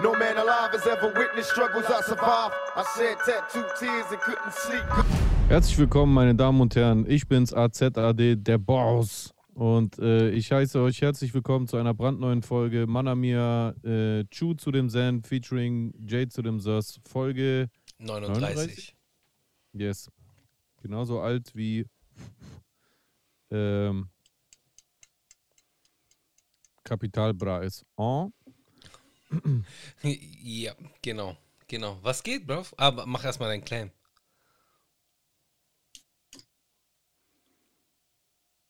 No man alive has ever witnessed struggles I survived. I shed tattooed tears and couldn't sleep. Herzlich willkommen, meine Damen und Herren. Ich bin's AZAD, der Boss. Und äh, ich heiße euch herzlich willkommen zu einer brandneuen Folge Manamia äh, Chu zu dem Zen featuring Jade zu dem Sus. Folge 39. 39? Yes. Genauso alt wie ähm, Kapital Bra ist. Oh. Ja, genau. Genau. Was geht, Bro? Aber mach erstmal deinen Claim.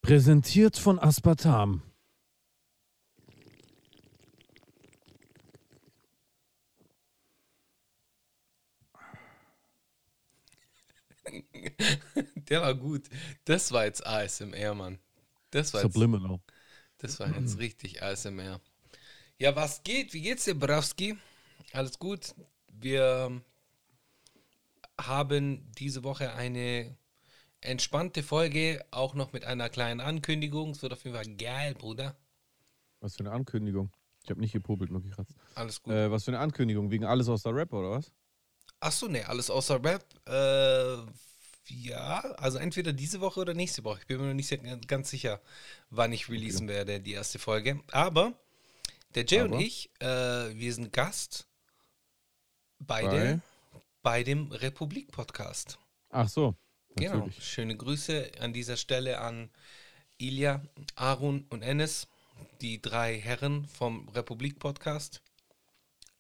Präsentiert von Aspartam. Der war gut. Das war jetzt ASMR, Mann. Das war jetzt, Subliminal. das war jetzt richtig ASMR. Ja, was geht? Wie geht's dir, Brawski? Alles gut? Wir haben diese Woche eine entspannte Folge, auch noch mit einer kleinen Ankündigung. Es wird auf jeden Fall geil, Bruder. Was für eine Ankündigung. Ich habe nicht gepobelt, nur gekratzt. Alles gut. Äh, was für eine Ankündigung? Wegen alles aus der Rap oder was? Achso, ne, alles außer Rap. Äh, ja, also entweder diese Woche oder nächste Woche. Ich bin mir noch nicht ganz sicher, wann ich releasen werde, die erste Folge. Aber der Jay und Aber? ich, äh, wir sind Gast beide Bei? bei dem Republik-Podcast. Ach so. Genau. Natürlich. Schöne Grüße an dieser Stelle an Ilja, Arun und Enes, die drei Herren vom Republik-Podcast.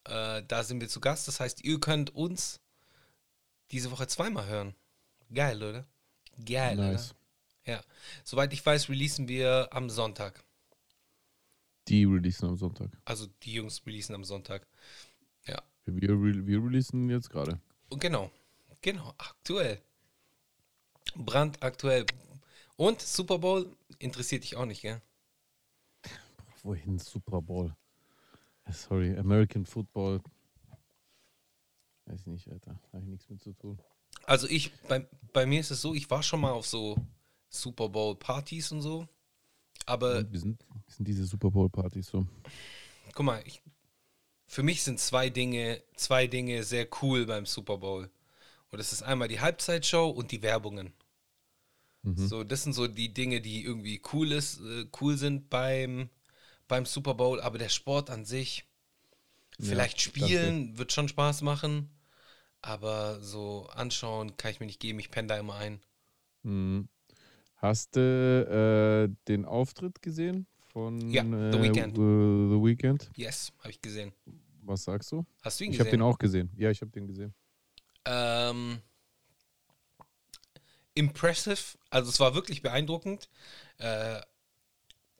Äh, da sind wir zu Gast. Das heißt, ihr könnt uns diese Woche zweimal hören. Geil, oder? Geil, Nice. oder? Ja. Soweit ich weiß, releasen wir am Sonntag. Die releasen am Sonntag. Also die Jungs releasen am Sonntag. Ja. Wir, re wir releasen jetzt gerade. Genau. Genau. Aktuell. Brandaktuell. Und Super Bowl interessiert dich auch nicht, gell? Wohin Super Bowl? Äh, Sorry, American Football. Weiß ich nicht, Alter. Habe ich nichts mit zu tun. Also ich, bei, bei mir ist es so, ich war schon mal auf so Super Bowl Partys und so. Aber Und wie, sind, wie sind diese Super Bowl Partys so? guck mal, ich, für mich sind zwei Dinge, zwei Dinge sehr cool beim Super Bowl. Und das ist einmal die Halbzeitshow und die Werbungen. So, das sind so die Dinge, die irgendwie cool ist, äh, cool sind beim, beim Super Bowl, aber der Sport an sich, vielleicht danke. spielen, wird schon Spaß machen, aber so anschauen kann ich mir nicht geben, ich penne da immer ein. Mhm. Hast du äh, den Auftritt gesehen von Ja, The äh, Weeknd. The Weeknd? Yes, habe ich gesehen. Was sagst du? Hast du ihn Ich habe den gesehen? auch gesehen. Ja, ich habe den gesehen. Ähm, impressive, also es war wirklich beeindruckend. Äh,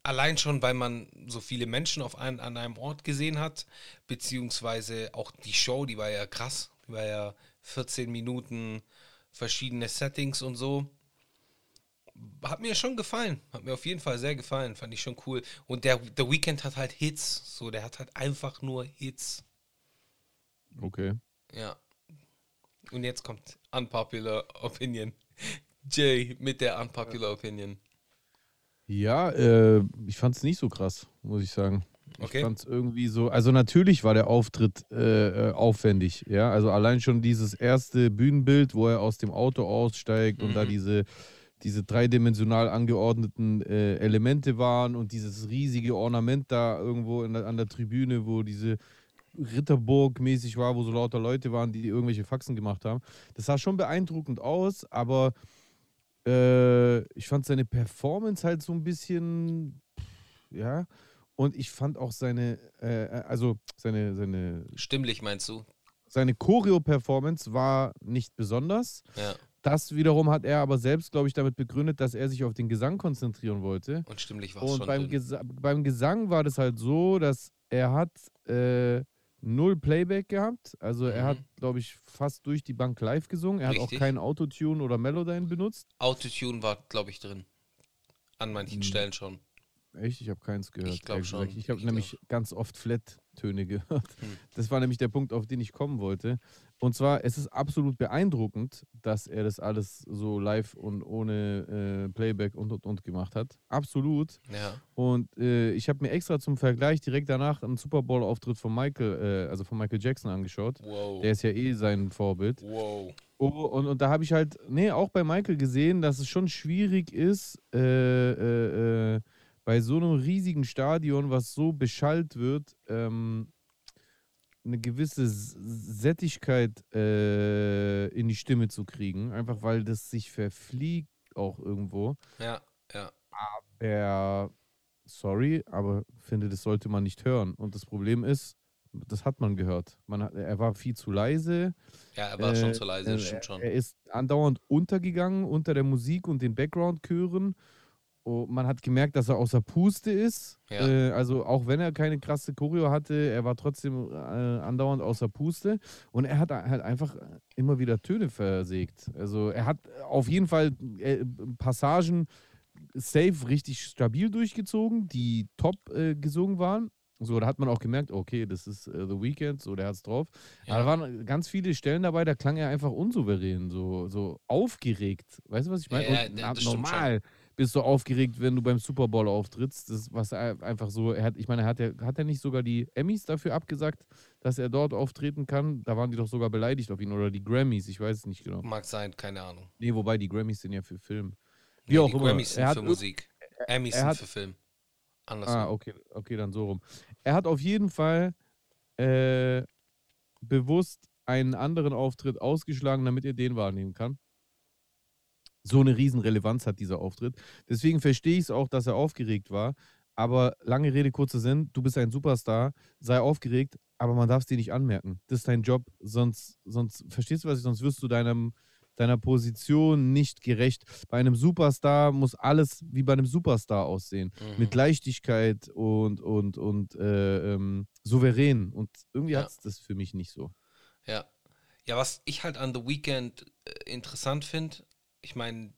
allein schon, weil man so viele Menschen auf ein, an einem Ort gesehen hat, beziehungsweise auch die Show, die war ja krass. Die war ja 14 Minuten verschiedene Settings und so. Hat mir schon gefallen. Hat mir auf jeden Fall sehr gefallen. Fand ich schon cool. Und der The Weeknd hat halt Hits. So, der hat halt einfach nur Hits. Okay. Ja. Und jetzt kommt Unpopular Opinion. Jay mit der Unpopular Opinion. Ja, äh, ich fand es nicht so krass, muss ich sagen. Okay. Ich fand es irgendwie so, also natürlich war der Auftritt äh, äh, aufwendig, ja. Also allein schon dieses erste Bühnenbild, wo er aus dem Auto aussteigt und da Mhm. diese, diese dreidimensional angeordneten äh, Elemente waren und dieses riesige Ornament da irgendwo der, an der Tribüne, wo diese Ritterburg mäßig war, wo so lauter Leute waren, die irgendwelche Faxen gemacht haben. Das sah schon beeindruckend aus, aber äh, ich fand seine Performance halt so ein bisschen, ja. Und ich fand auch seine, äh, also seine, seine, Stimmlich meinst du? seine Choreo-Performance war nicht besonders. Ja. Das wiederum hat er aber selbst, glaube ich, damit begründet, dass er sich auf den Gesang konzentrieren wollte. Und stimmlich war es Und schon. beim, dünn. Gesa beim Gesang war das halt so, dass er hat äh, null Playback gehabt. Also er Mhm. hat, glaube ich, fast durch die Bank live gesungen. Er hat Richtig. auch kein Autotune oder Melodyne benutzt. Autotune war, glaube ich, drin. An manchen Mhm. Stellen schon. Echt? Ich habe keins gehört. Ich glaub ehrlich gesagt. schon. Ich habe Ich nämlich glaub. ganz oft Flat-Töne gehört. Hm. Das war nämlich der Punkt, auf den ich kommen wollte. Und zwar, es ist absolut beeindruckend, dass er das alles so live und ohne äh, Playback und und und gemacht hat. Absolut. Ja. Und äh, ich habe mir extra zum Vergleich direkt danach einen Super Bowl-Auftritt von Michael, äh, also von Michael Jackson angeschaut. Wow. Der ist ja eh sein Vorbild. Wow. Oh, und, und da habe ich halt, nee, auch bei Michael gesehen, dass es schon schwierig ist, äh, äh, äh, bei so einem riesigen Stadion, was so beschallt wird, ähm, eine gewisse Sättigkeit äh, in die Stimme zu kriegen. Einfach weil das sich verfliegt auch irgendwo. Ja, ja. Er, sorry, aber finde, das sollte man nicht hören. Und das Problem ist, das hat man gehört. Man hat, er war viel zu leise. Ja, er war schon Äh, zu leise, äh, stimmt schon. Er ist andauernd untergegangen unter der Musik und den Background-Chören. Oh, man hat gemerkt, dass er außer Puste ist. Ja. Äh, also auch wenn er keine krasse Choreo hatte, er war trotzdem äh, andauernd außer Puste. Und er hat halt einfach immer wieder Töne versägt. Also er hat auf jeden Fall äh, Passagen safe richtig stabil durchgezogen, die top äh, gesungen waren. So, da hat man auch gemerkt, okay, das ist äh, The Weeknd, so, der hat's drauf. Ja. Aber da waren ganz viele Stellen dabei, da klang er einfach unsouverän, so, so aufgeregt. Weißt du, was ich meine? Ja, ja, Und bist du aufgeregt, wenn du beim Super Bowl auftrittst. Das was einfach so, er hat, ich meine, hat er, hat er nicht sogar die Emmys dafür abgesagt, dass er dort auftreten kann? Da waren die doch sogar beleidigt auf ihn oder die Grammys, ich weiß es nicht genau. Mag sein, keine Ahnung. Nee, wobei die Grammys sind ja für Film. Wie Nee, auch die immer. Grammys sind er hat für Musik. Emmys er sind hat- für Film. Andersrum. Ah, okay, okay, dann so rum. Er hat auf jeden Fall äh, bewusst einen anderen Auftritt ausgeschlagen, damit er den wahrnehmen kann. So eine Riesenrelevanz hat dieser Auftritt. Deswegen verstehe ich es auch, dass er aufgeregt war. Aber lange Rede, kurzer Sinn, du bist ein Superstar, sei aufgeregt, aber man darf es dir nicht anmerken. Das ist dein Job, sonst, sonst, verstehst du was ich, sonst wirst du deinem, deiner Position nicht gerecht. Bei einem Superstar muss alles wie bei einem Superstar aussehen Mhm. mit Leichtigkeit und, und, und äh, ähm, souverän. Und irgendwie Ja. hat es das für mich nicht so. Ja. Ja, was ich halt an The Weeknd äh, interessant finde, ich meine,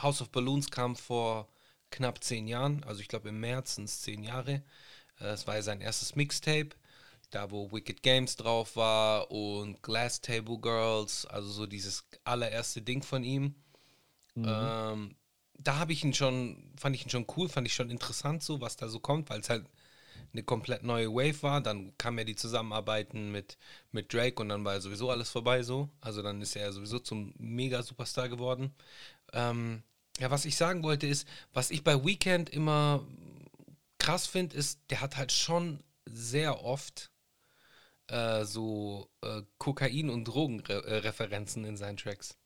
House of Balloons kam vor knapp zehn Jahren, also ich glaube im März sind es zehn Jahre. Äh, Es war ja sein erstes Mixtape, da wo Wicked Games drauf war und Glass Table Girls, also so dieses allererste Ding von ihm. Ähm, da habe ich ihn schon, fand ich ihn schon cool, fand ich schon interessant so, was da so kommt, weil es halt eine komplett neue Wave war. Dann kam ja die Zusammenarbeiten mit, mit Drake und dann war ja sowieso alles vorbei so. Also dann ist er ja sowieso zum Mega-Superstar geworden. Ähm, ja, was ich sagen wollte ist, was ich bei Weekend immer krass finde, ist, der hat halt schon sehr oft äh, so äh, Kokain- und Drogenreferenzen in seinen Tracks.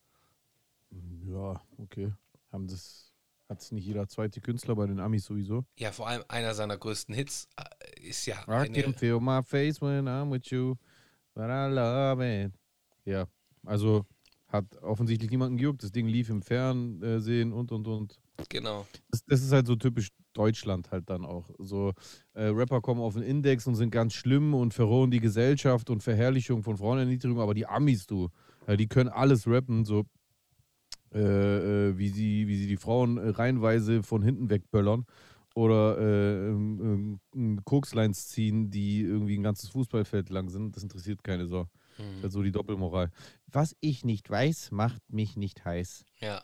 Ja, okay. Haben das, hat es nicht jeder zweite Künstler bei den Amis sowieso? Ja, vor allem einer seiner größten Hits äh, ist ja I eine, can feel my face when I'm with you, but I love it. Ja, also hat offensichtlich niemanden gejuckt. Das Ding lief im Fernsehen und, und, und. genau. Das, das ist halt so typisch Deutschland halt dann auch. So äh, Rapper kommen auf den Index und sind ganz schlimm und verrohen die Gesellschaft und Verherrlichung von Frauenerniedrigung, aber die Amis, du, ja, die können alles rappen, so äh, äh, wie, sie, wie sie die Frauen äh, reihenweise von hinten wegböllern oder äh, ähm, ähm, Kokslines ziehen, die irgendwie ein ganzes Fußballfeld lang sind. Das interessiert keine Sau. Das ist Mhm. halt so die Doppelmoral. Was ich nicht weiß, macht mich nicht heiß. Ja.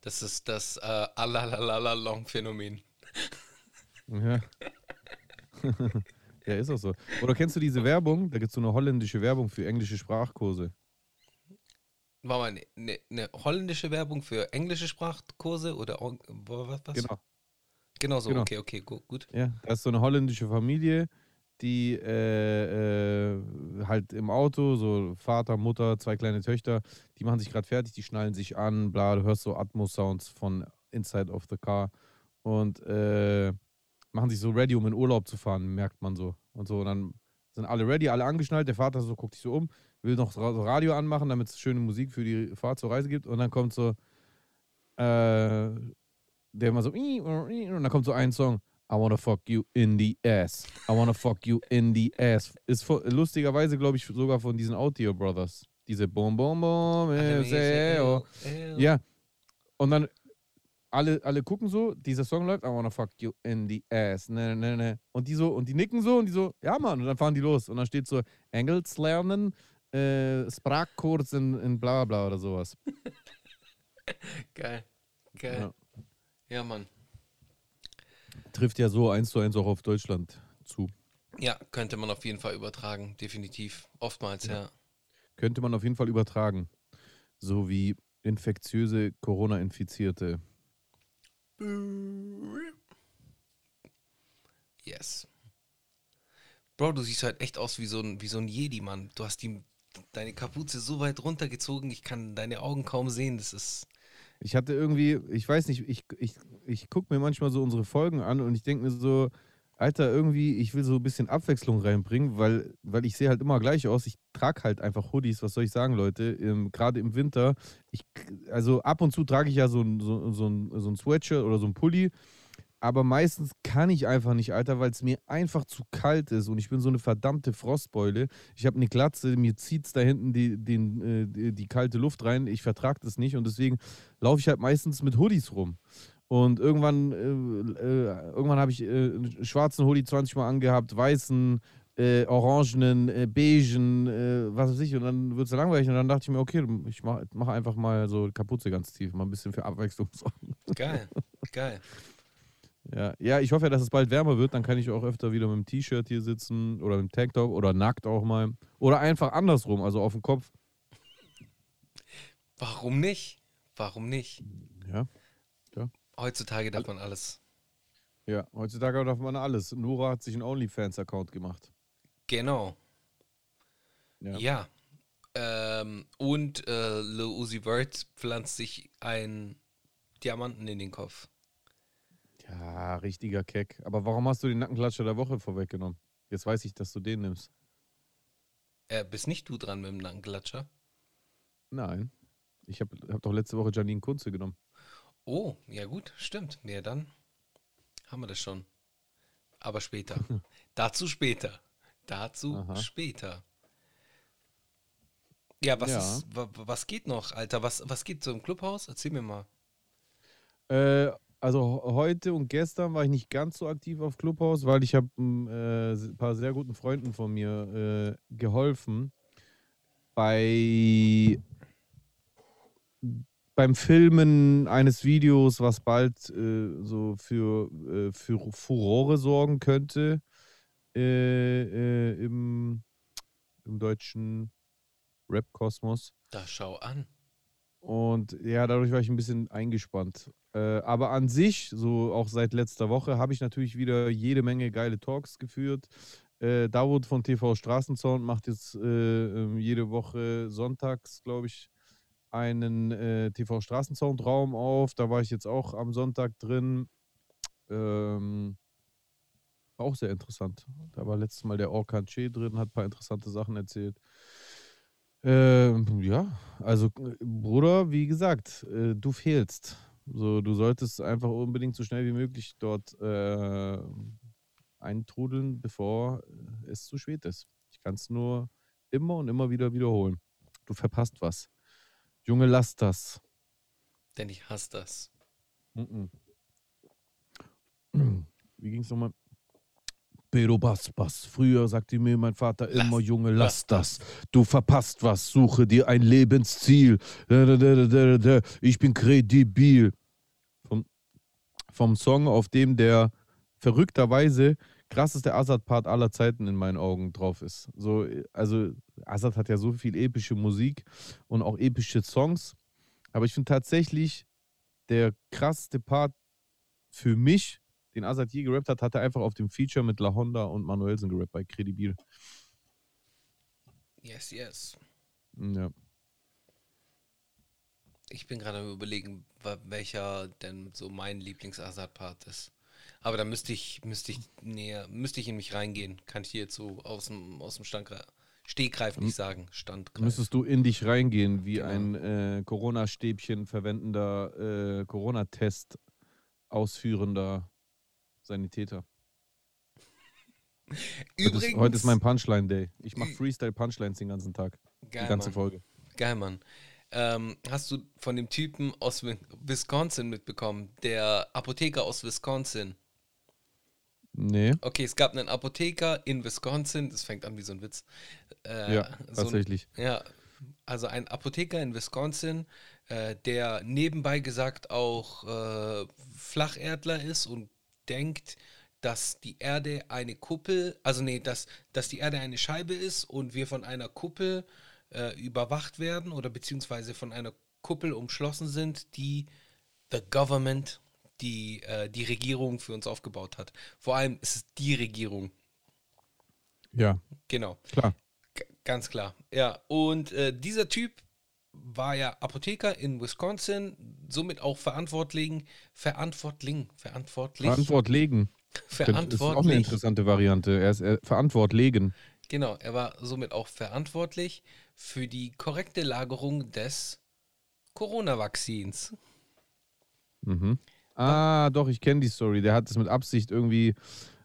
Das ist das äh, Alalalala-Long-Phänomen. Ja. ja, ist auch so. Oder kennst du diese Werbung? Da gibt es so eine holländische Werbung für englische Sprachkurse. War mal eine ne, ne holländische Werbung für englische Sprachkurse oder was? was? Genau. Genau so, Genau. okay, okay, gut. gut. Ja, da ist so eine holländische Familie, die äh, äh, halt im Auto, so Vater, Mutter, zwei kleine Töchter, die machen sich gerade fertig, die schnallen sich an, bla, du hörst so Atmos-Sounds von Inside of the Car und äh, machen sich so ready, um in Urlaub zu fahren, merkt man so. Und so, und dann sind alle ready, alle angeschnallt, der Vater so guckt sich so um, will noch so Radio anmachen, damit es schöne Musik für die Fahrt zur Reise gibt und dann kommt so äh, der immer so und dann kommt so ein Song I wanna fuck you in the ass. I wanna fuck you in the ass. Ist vor, lustigerweise, glaube ich, sogar von diesen Audio Brothers. Diese äh, sehr, oh. Ja. Und dann alle, alle gucken so, dieser Song läuft, I wanna fuck you in the ass. Ne, ne, ne. Und die so, und die nicken so und die so, ja Mann, und dann fahren die los. Und dann steht so, Engels lernen, äh, Sprachkurs in, in bla bla oder sowas. Geil. Geil. Ja. Ja, Mann. Trifft ja so eins zu eins auch auf Deutschland zu. Ja, könnte man auf jeden Fall übertragen, definitiv. Oftmals, ja. Könnte man auf jeden Fall übertragen. So wie infektiöse Corona-Infizierte. Yes. Bro, du siehst halt echt aus wie so ein, wie so ein Jedi, Mann. Du hast die, deine Kapuze so weit runtergezogen, ich kann deine Augen kaum sehen. Das ist. Ich hatte irgendwie, ich weiß nicht, ich, ich, ich gucke mir manchmal so unsere Folgen an und ich denke mir so, Alter, irgendwie, ich will so ein bisschen Abwechslung reinbringen, weil, weil ich sehe halt immer gleich aus. Ich trage halt einfach Hoodies, was soll ich sagen, Leute? Ähm, Gerade im Winter. Ich, also ab und zu trage ich ja so so, so, ein, so ein Sweatshirt oder so ein Pulli. Aber meistens kann ich einfach nicht, Alter, weil es mir einfach zu kalt ist und ich bin so eine verdammte Frostbeule. Ich habe eine Glatze, mir zieht es da hinten die, den, äh, die, die kalte Luft rein. Ich vertrage das nicht und deswegen laufe ich halt meistens mit Hoodies rum. Und irgendwann, äh, äh, irgendwann habe ich äh, einen schwarzen Hoodie 20 Mal angehabt, weißen, äh, orangenen, äh, beigen, äh, was weiß ich. Und dann wird es langweilig. Und dann dachte ich mir, okay, ich mache mach einfach mal so Kapuze ganz tief, mal ein bisschen für Abwechslung sorgen. Geil. Geil. Ja, ja, ich hoffe ja, dass es bald wärmer wird. Dann kann ich auch öfter wieder mit dem T-Shirt hier sitzen oder mit dem Tanktop oder nackt auch mal. Oder einfach andersrum, also auf dem Kopf. Warum nicht? Warum nicht? Ja. Heutzutage darf man alles. Ja, heutzutage darf man alles. Nora hat sich einen OnlyFans-Account gemacht. Genau. Ja. Ja. Ähm, und äh, Lil Uzi Vert pflanzt sich einen Diamanten in den Kopf. Ja, richtiger Keck. Aber warum hast du den Nackenklatscher der Woche vorweggenommen? Jetzt weiß ich, dass du den nimmst. Äh, bist nicht du dran mit dem Nackenklatscher? Nein. Ich habe hab doch letzte Woche Janine Kunze genommen. Oh, ja gut, stimmt. Ja, dann haben wir das schon. Aber später. Dazu später. Dazu Aha. später. Ja, was, Ja. Ist, wa, wa- was geht noch, Alter? Was, was geht so im Clubhaus? Erzähl mir mal. Äh, also heute und gestern war ich nicht ganz so aktiv auf Clubhouse, weil ich habe äh, ein paar sehr guten Freunden von mir äh, geholfen bei beim Filmen eines Videos, was bald äh, so für, äh, für Furore sorgen könnte äh, äh, im, im deutschen Rap-Kosmos. Da schau an. Und ja, dadurch war ich ein bisschen eingespannt. Äh, aber an sich, so auch seit letzter Woche, habe ich natürlich wieder jede Menge geile Talks geführt. Äh, Dawood von TV Straßenzaun macht jetzt äh, ähm, jede Woche sonntags, glaube ich, einen äh, TV Straßenzaun-Raum auf. Da war ich jetzt auch am Sonntag drin. Ähm, auch sehr interessant. Da war letztes Mal der Orkan Che drin, hat ein paar interessante Sachen erzählt. Ähm, ja, also äh, Bruder, wie gesagt, äh, du fehlst. So, du solltest einfach unbedingt so schnell wie möglich dort äh, eintrudeln, bevor äh, es zu spät ist. Ich kann es nur immer und immer wieder wiederholen. Du verpasst was. Junge, lass das. Denn ich hasse das. Mhm. Wie ging es nochmal? Pero bas, bas. Früher sagte mir mein Vater Lass- immer, Junge, lass lass das. Du verpasst was, suche dir ein Lebensziel. Ich bin kredibil. Vom, vom Song, auf dem der verrückterweise krasseste Azad-Part aller Zeiten in meinen Augen drauf ist. So, also Azad hat ja so viel epische Musik und auch epische Songs. Aber ich finde tatsächlich, der krasseste Part für mich, den Azad je gerappt hat, hat er einfach auf dem Feature mit La Honda und Manuelsen gerappt bei Credibil. Yes, yes. Ja. Ich bin gerade am überlegen, welcher denn so mein Lieblings-Assad-Part ist. Aber da müsste ich, müsste ich näher, müsste ich in mich reingehen. Kann ich dir jetzt so aus dem, aus dem Standgreif, Stegreif nicht sagen. Standgreif. Müsstest du in dich reingehen, wie Genau. ein äh, Corona-Stäbchen verwendender äh, Corona-Test ausführender Sanitäter. Heute Übrigens, ist, heute ist mein Punchline-Day. Ich mache Freestyle-Punchlines den ganzen Tag. geil, die ganze Mann. Folge. Geil, Mann. Ähm, hast du von dem Typen aus Wi- Wisconsin mitbekommen? Der Apotheker aus Wisconsin. Nee. Okay, es gab einen Apotheker in Wisconsin, das fängt an wie so ein Witz. Äh, Ja, so ein- tatsächlich. ja, also ein Apotheker in Wisconsin, äh, der nebenbei gesagt auch äh, Flacherdler ist und denkt, dass die Erde eine Kuppel, also nee, dass, dass die Erde eine Scheibe ist und wir von einer Kuppel äh, überwacht werden oder beziehungsweise von einer Kuppel umschlossen sind, die the government, die äh, die Regierung für uns aufgebaut hat. Vor allem ist es die Regierung, Ja, genau. klar. G ganz klar. Ja, und äh, dieser Typ war ja Apotheker in Wisconsin, somit auch verantwortlich, verantwortlich, verantwortlich, Verantwort legen. Das ist auch eine verantwortlich. interessante Variante. Er ist äh, Verantwort legen. Genau, er war somit auch verantwortlich für die korrekte Lagerung des Corona-Vakzins. Mhm. Ah, doch, ich kenne die Story. Der hat es mit Absicht irgendwie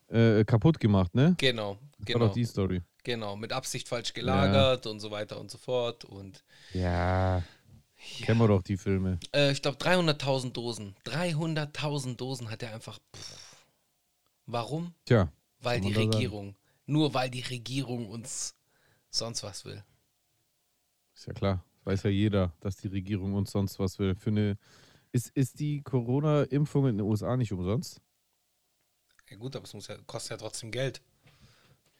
äh, kaputt gemacht, ne? Genau, Das war genau, doch die Story. Genau, mit Absicht falsch gelagert und so weiter und so fort. Und Ja. Kennen wir doch die Filme. äh, ich glaube 300.000 Dosen, 300.000 Dosen hat er einfach. Pff. Warum? Tja. Weil die da sagen. Regierung, nur weil die Regierung uns sonst was will. Ist ja klar. Weiß ja jeder, dass die Regierung uns sonst was will. Für eine. Ist, ist die Corona-Impfung in den USA nicht umsonst? Ja gut, aber es muss ja, kostet ja trotzdem Geld.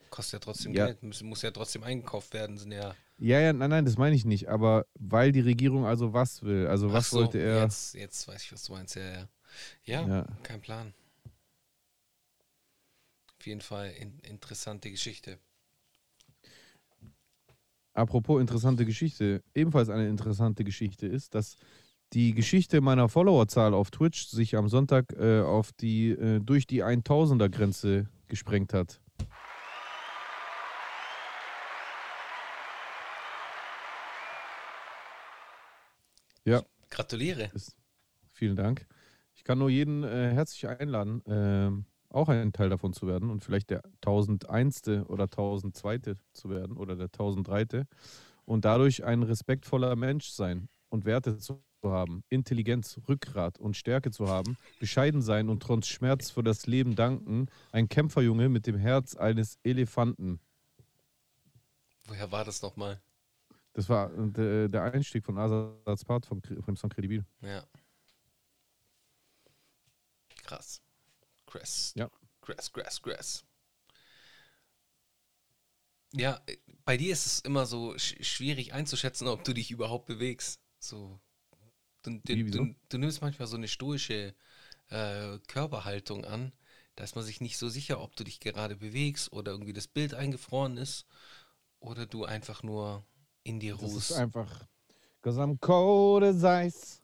Kostet ja trotzdem Ja. Geld, muss, muss ja trotzdem eingekauft werden, sind ja. Ja, ja, nein, nein, das meine ich nicht. Aber weil die Regierung also was will. Also was Ach so, wollte er. Jetzt, jetzt weiß ich, was du meinst, ja, ja. Ja, Ja. kein Plan. Auf jeden Fall in, interessante Geschichte. Apropos interessante Geschichte, ebenfalls eine interessante Geschichte ist, dass die Geschichte meiner Followerzahl auf Twitch sich am Sonntag äh, auf die, äh, durch die 1000er Grenze gesprengt hat. Ja, Gratuliere. ist, vielen Dank. Ich kann nur jeden äh, herzlich einladen, ähm, auch ein Teil davon zu werden und vielleicht der 1001. oder 1002. zu werden oder der 1003. und dadurch ein respektvoller Mensch sein und Werte zu haben, Intelligenz, Rückgrat und Stärke zu haben, bescheiden sein und trotz Schmerz für das Leben danken, ein Kämpferjunge mit dem Herz eines Elefanten. Woher war das nochmal? Das war äh, der, der Einstieg von Asats Part vom, Kre- vom Song Credibil. Ja. Krass. Krass. Ja. Krass, krass, krass. Ja, äh, bei dir ist es immer so sch schwierig einzuschätzen, ob du dich überhaupt bewegst. So, du, du, Wie, du, du nimmst manchmal so eine stoische äh, Körperhaltung an. Da ist man sich nicht so sicher, ob du dich gerade bewegst oder irgendwie das Bild eingefroren ist oder du einfach nur in dir Das ruhst. ist einfach. Cause I'm cold as ice.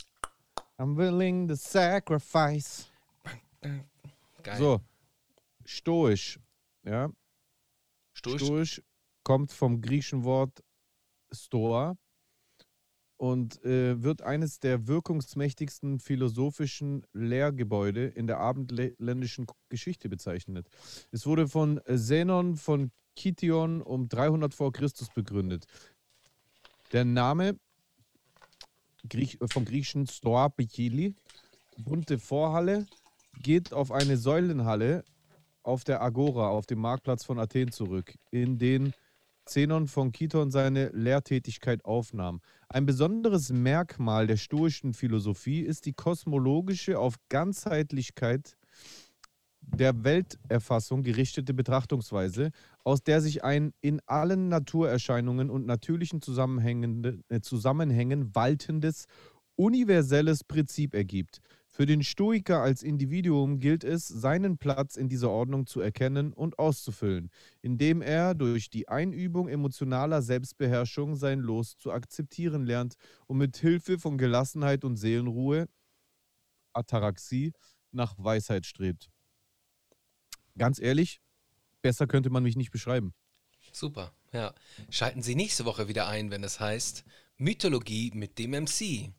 I'm willing to sacrifice. Geil. So, stoisch. Ja, Stoisch. stoisch kommt vom griechischen Wort stoa und äh, wird eines der wirkungsmächtigsten philosophischen Lehrgebäude in der abendländischen Geschichte bezeichnet. Es wurde von Zenon von Kition um 300 vor Christus begründet. Der Name Griech, vom griechischen Stoa Pikili, bunte Vorhalle, geht auf eine Säulenhalle auf der Agora, auf dem Marktplatz von Athen zurück, in den Zenon von Kiton seine Lehrtätigkeit aufnahm. Ein besonderes Merkmal der stoischen Philosophie ist die kosmologische auf Ganzheitlichkeit der Welterfassung gerichtete Betrachtungsweise, aus der sich ein in allen Naturerscheinungen und natürlichen Zusammenhängen, äh, Zusammenhängen waltendes, universelles Prinzip ergibt. Für den Stoiker als Individuum gilt es, seinen Platz in dieser Ordnung zu erkennen und auszufüllen, indem er durch die Einübung emotionaler Selbstbeherrschung sein Los zu akzeptieren lernt und mit Hilfe von Gelassenheit und Seelenruhe, Ataraxie, nach Weisheit strebt. Ganz ehrlich, besser könnte man mich nicht beschreiben. Super, ja. Schalten Sie nächste Woche wieder ein, wenn es heißt Mythologie mit dem MC.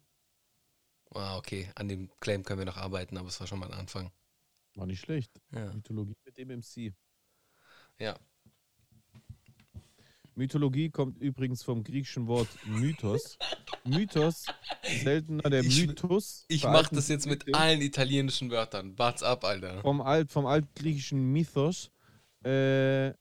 Ah, okay, an dem Claim können wir noch arbeiten, aber es war schon mal ein Anfang. War nicht schlecht. Ja. Mythologie mit dem MC. Ja, Mythologie kommt übrigens vom griechischen Wort Mythos. Mythos, seltener der Ich- Mythos. Ich mach das jetzt mit allen italienischen Wörtern. Wart's ab, Alter. vom, Alt, vom altgriechischen Mythos äh,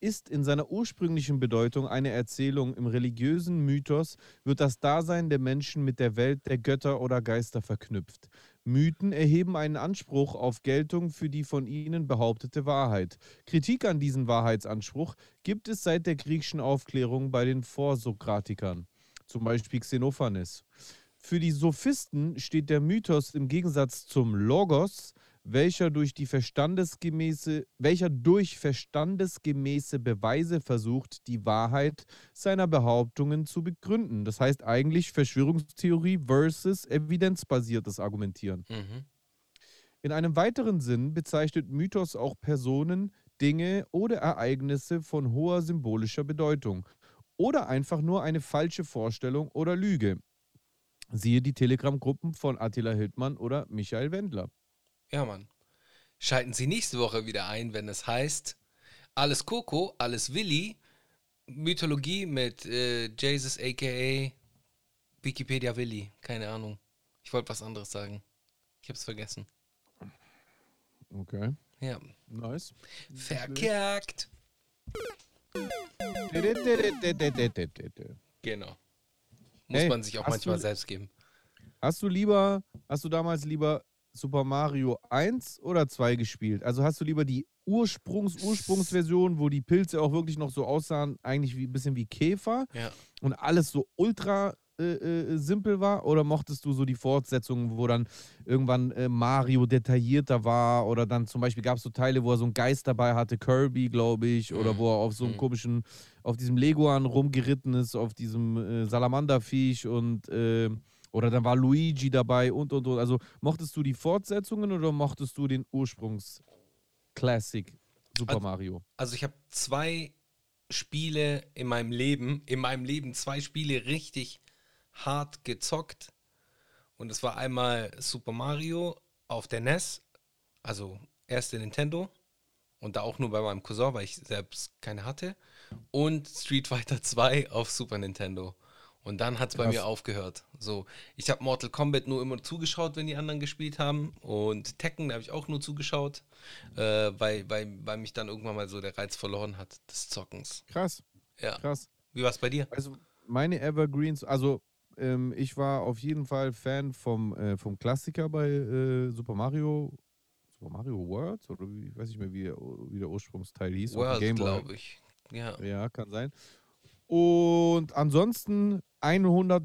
ist in seiner ursprünglichen Bedeutung eine Erzählung. Im religiösen Mythos wird das Dasein der Menschen mit der Welt der Götter oder Geister verknüpft. Mythen erheben einen Anspruch auf Geltung für die von ihnen behauptete Wahrheit. Kritik an diesen Wahrheitsanspruch gibt es seit der griechischen Aufklärung bei den Vorsokratikern, zum Beispiel Xenophanes. Für die Sophisten steht der Mythos im Gegensatz zum Logos, welcher durch die verstandesgemäße, welcher durch verstandesgemäße Beweise versucht, die Wahrheit seiner Behauptungen zu begründen. Das heißt eigentlich Verschwörungstheorie versus evidenzbasiertes Argumentieren. Mhm. In einem weiteren Sinn bezeichnet Mythos auch Personen, Dinge oder Ereignisse von hoher symbolischer Bedeutung oder einfach nur eine falsche Vorstellung oder Lüge. Siehe die Telegram-Gruppen von Attila Hildmann oder Michael Wendler. Ja, Mann. Schalten Sie nächste Woche wieder ein, wenn es heißt Alles Coco, alles Willi, Mythologie mit äh, Jesus aka Wikipedia Willi. Keine Ahnung. Ich wollte was anderes sagen. Ich hab's vergessen. Okay, Ja. nice. Verkackt. Genau. Muss Hey, man sich auch manchmal du- selbst geben. Hast du lieber, hast du damals lieber Super Mario 1 oder 2 gespielt? Also hast du lieber die Ursprungs-Ursprungsversion, wo die Pilze auch wirklich noch so aussahen, eigentlich wie ein bisschen wie Käfer Ja. und alles so ultra äh, äh, simpel war? Oder mochtest du so die Fortsetzungen, wo dann irgendwann äh, Mario detaillierter war? Oder dann zum Beispiel gab es so Teile, wo er so einen Geist dabei hatte, Kirby, glaube ich, oder Mhm. wo er auf so einem Mhm. komischen, auf diesem Leguan rumgeritten ist, auf diesem äh, Salamanderviech und äh, oder dann war Luigi dabei und und und. Also mochtest du die Fortsetzungen oder mochtest du den Ursprungs-Classic Super Also- Mario? Also ich habe zwei Spiele in meinem Leben, in meinem Leben zwei Spiele richtig hart gezockt. Und es war einmal Super Mario auf der NES, also erste Nintendo. Und da auch nur bei meinem Cousin, weil ich selbst keine hatte. Und Street Fighter 2 auf Super Nintendo. Und dann hat es bei Krass. mir aufgehört. So, ich habe Mortal Kombat nur immer zugeschaut, wenn die anderen gespielt haben. Und Tekken habe ich auch nur zugeschaut, äh, weil, weil, weil mich dann irgendwann mal so der Reiz verloren hat des Zockens. Krass, Ja. krass. Wie war es bei dir? Also meine Evergreens, also ähm, ich war auf jeden Fall Fan vom, äh, vom Klassiker bei äh, Super Mario. Super Mario World? Oder wie, ich weiß nicht mehr, wie, der- wie der Ursprungsteil hieß. World, glaube ich. Ja. Ja, kann sein. Und ansonsten 100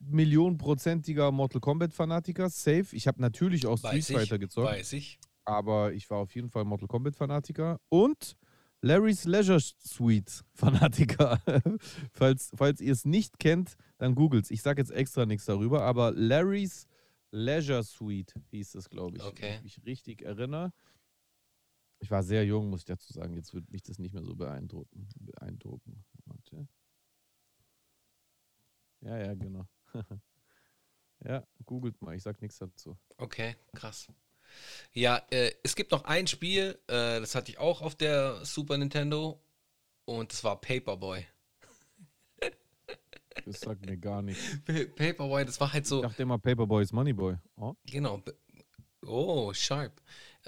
Millionen prozentiger Mortal Kombat Fanatiker, safe. Ich habe natürlich auch Street. Fighter gezockt, Weiß ich. aber ich war auf jeden Fall Mortal Kombat Fanatiker und Larry's Leisure Suite Fanatiker. falls, falls ihr es nicht kennt, dann googelt's. Ich sage jetzt extra nichts darüber, aber Larry's Leisure Suite hieß es, glaube ich, Okay. wenn ich mich richtig erinnere. Ich war sehr jung, muss ich dazu sagen. Jetzt wird mich das nicht mehr so beeindrucken. beeindrucken. Warte. Ja, ja, genau. ja, googelt mal, ich sag nichts dazu. Okay, krass. Ja, äh, es gibt noch ein Spiel, äh, das hatte ich auch auf der Super Nintendo und das war Paperboy. Das sagt mir gar nichts. Pa- Paperboy, das war halt Ich so, dachte immer, Paperboy ist Moneyboy. Oh? genau. Oh, sharp.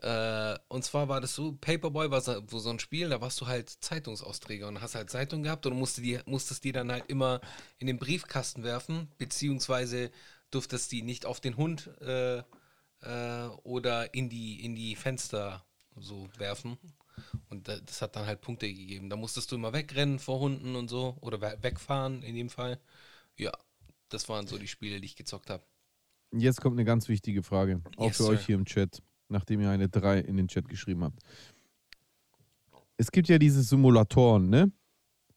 Äh, und zwar war das so, Paperboy war so, so ein Spiel, da warst du halt Zeitungsausträger und hast halt Zeitung gehabt und musst die, musstest die dann halt immer in den Briefkasten werfen, beziehungsweise durftest die nicht auf den Hund äh, äh, oder in die, in die Fenster so werfen. Und da- das hat dann halt Punkte gegeben. Da musstest du immer wegrennen vor Hunden und so oder we- wegfahren in dem Fall. Ja, das waren so die Spiele, die ich gezockt habe. Jetzt kommt eine ganz wichtige Frage. Auch Yes, für euch sir. hier im Chat, nachdem ihr eine 3 in den Chat geschrieben habt. Es gibt ja diese Simulatoren, ne?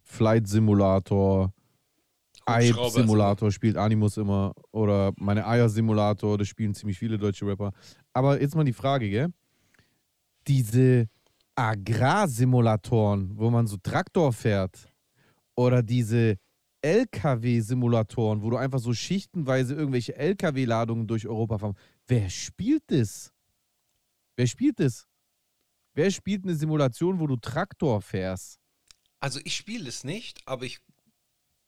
Flight Simulator, Hubschrauber Simulator spielt Animus immer oder meine Eier Simulator, das spielen ziemlich viele deutsche Rapper. Aber jetzt mal die Frage, gell? Diese Agrarsimulatoren, wo man so Traktor fährt oder diese LKW-Simulatoren, wo du einfach so schichtenweise irgendwelche LKW-Ladungen durch Europa fahren. Wer spielt das? Wer spielt das? Wer spielt eine Simulation, wo du Traktor fährst? Also ich spiele es nicht, aber ich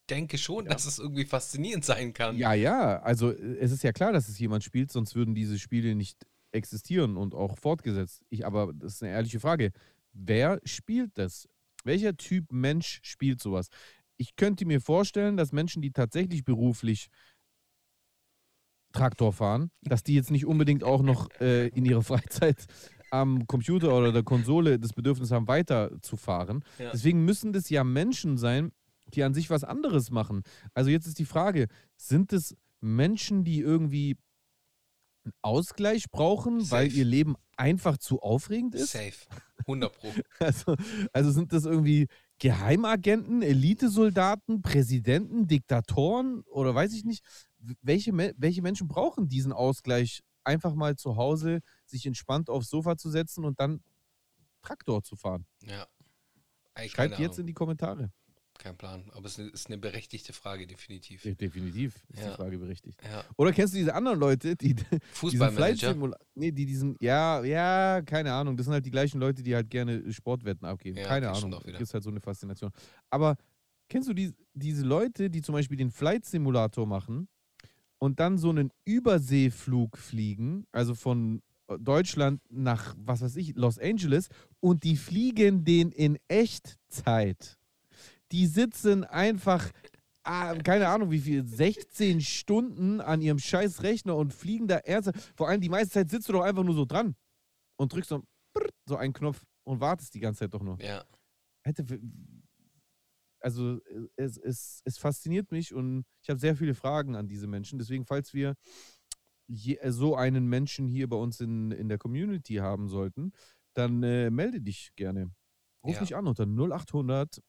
denke schon, dass es irgendwie faszinierend sein kann. Ja, ja, also äh, es ist ja klar, dass es jemand spielt, sonst würden diese Spiele nicht existieren und auch fortgesetzt. Ich, aber das ist eine ehrliche Frage. Wer spielt das? Welcher Typ Mensch spielt sowas? Ich könnte mir vorstellen, dass Menschen, die tatsächlich beruflich Traktor fahren, dass die jetzt nicht unbedingt auch noch äh, in ihrer Freizeit am Computer oder der Konsole das Bedürfnis haben, weiterzufahren. Ja. Deswegen müssen das ja Menschen sein, die an sich was anderes machen. Also jetzt ist die Frage, sind es Menschen, die irgendwie einen Ausgleich brauchen, weil Safe. ihr Leben einfach zu aufregend ist? Safe. 100 Pro. Also, also sind das irgendwie Geheimagenten, Elitesoldaten, Präsidenten, Diktatoren oder weiß ich nicht? Welche, welche Menschen brauchen diesen Ausgleich, einfach mal zu Hause sich entspannt aufs Sofa zu setzen und dann Traktor zu fahren? Ja. Ey, Schreibt jetzt in die Kommentare. Kein Plan. Aber es ist eine, ist berechtigte Frage, definitiv. De- Definitiv ist Ja. die Frage berechtigt. Ja. Oder kennst du diese anderen Leute, die Fußballmanager. Nee, die diesen, ja, ja, keine Ahnung, das sind halt die gleichen Leute, die halt gerne Sportwetten abgeben. Ja, keine Ahnung, wieder. gibt halt so eine Faszination. Aber kennst du die, diese Leute, die zum Beispiel den Flight-Simulator machen und dann so einen Überseeflug fliegen, also von Deutschland nach, was weiß ich, Los Angeles und die fliegen den in Echtzeit. Die sitzen einfach, ah, keine Ahnung wie viel, 16 Stunden an ihrem scheiß Rechner und fliegen da ernsthaft. Vor allem die meiste Zeit sitzt du doch einfach nur so dran und drückst so, so einen Knopf und wartest die ganze Zeit doch nur. Ja. Hätte, also äh, es, es, es fasziniert mich und ich habe sehr viele Fragen an diese Menschen. Deswegen, falls wir je, äh, so einen Menschen hier bei uns in, in der Community haben sollten, dann äh, melde dich gerne. Ruf Ja. mich an unter 0800.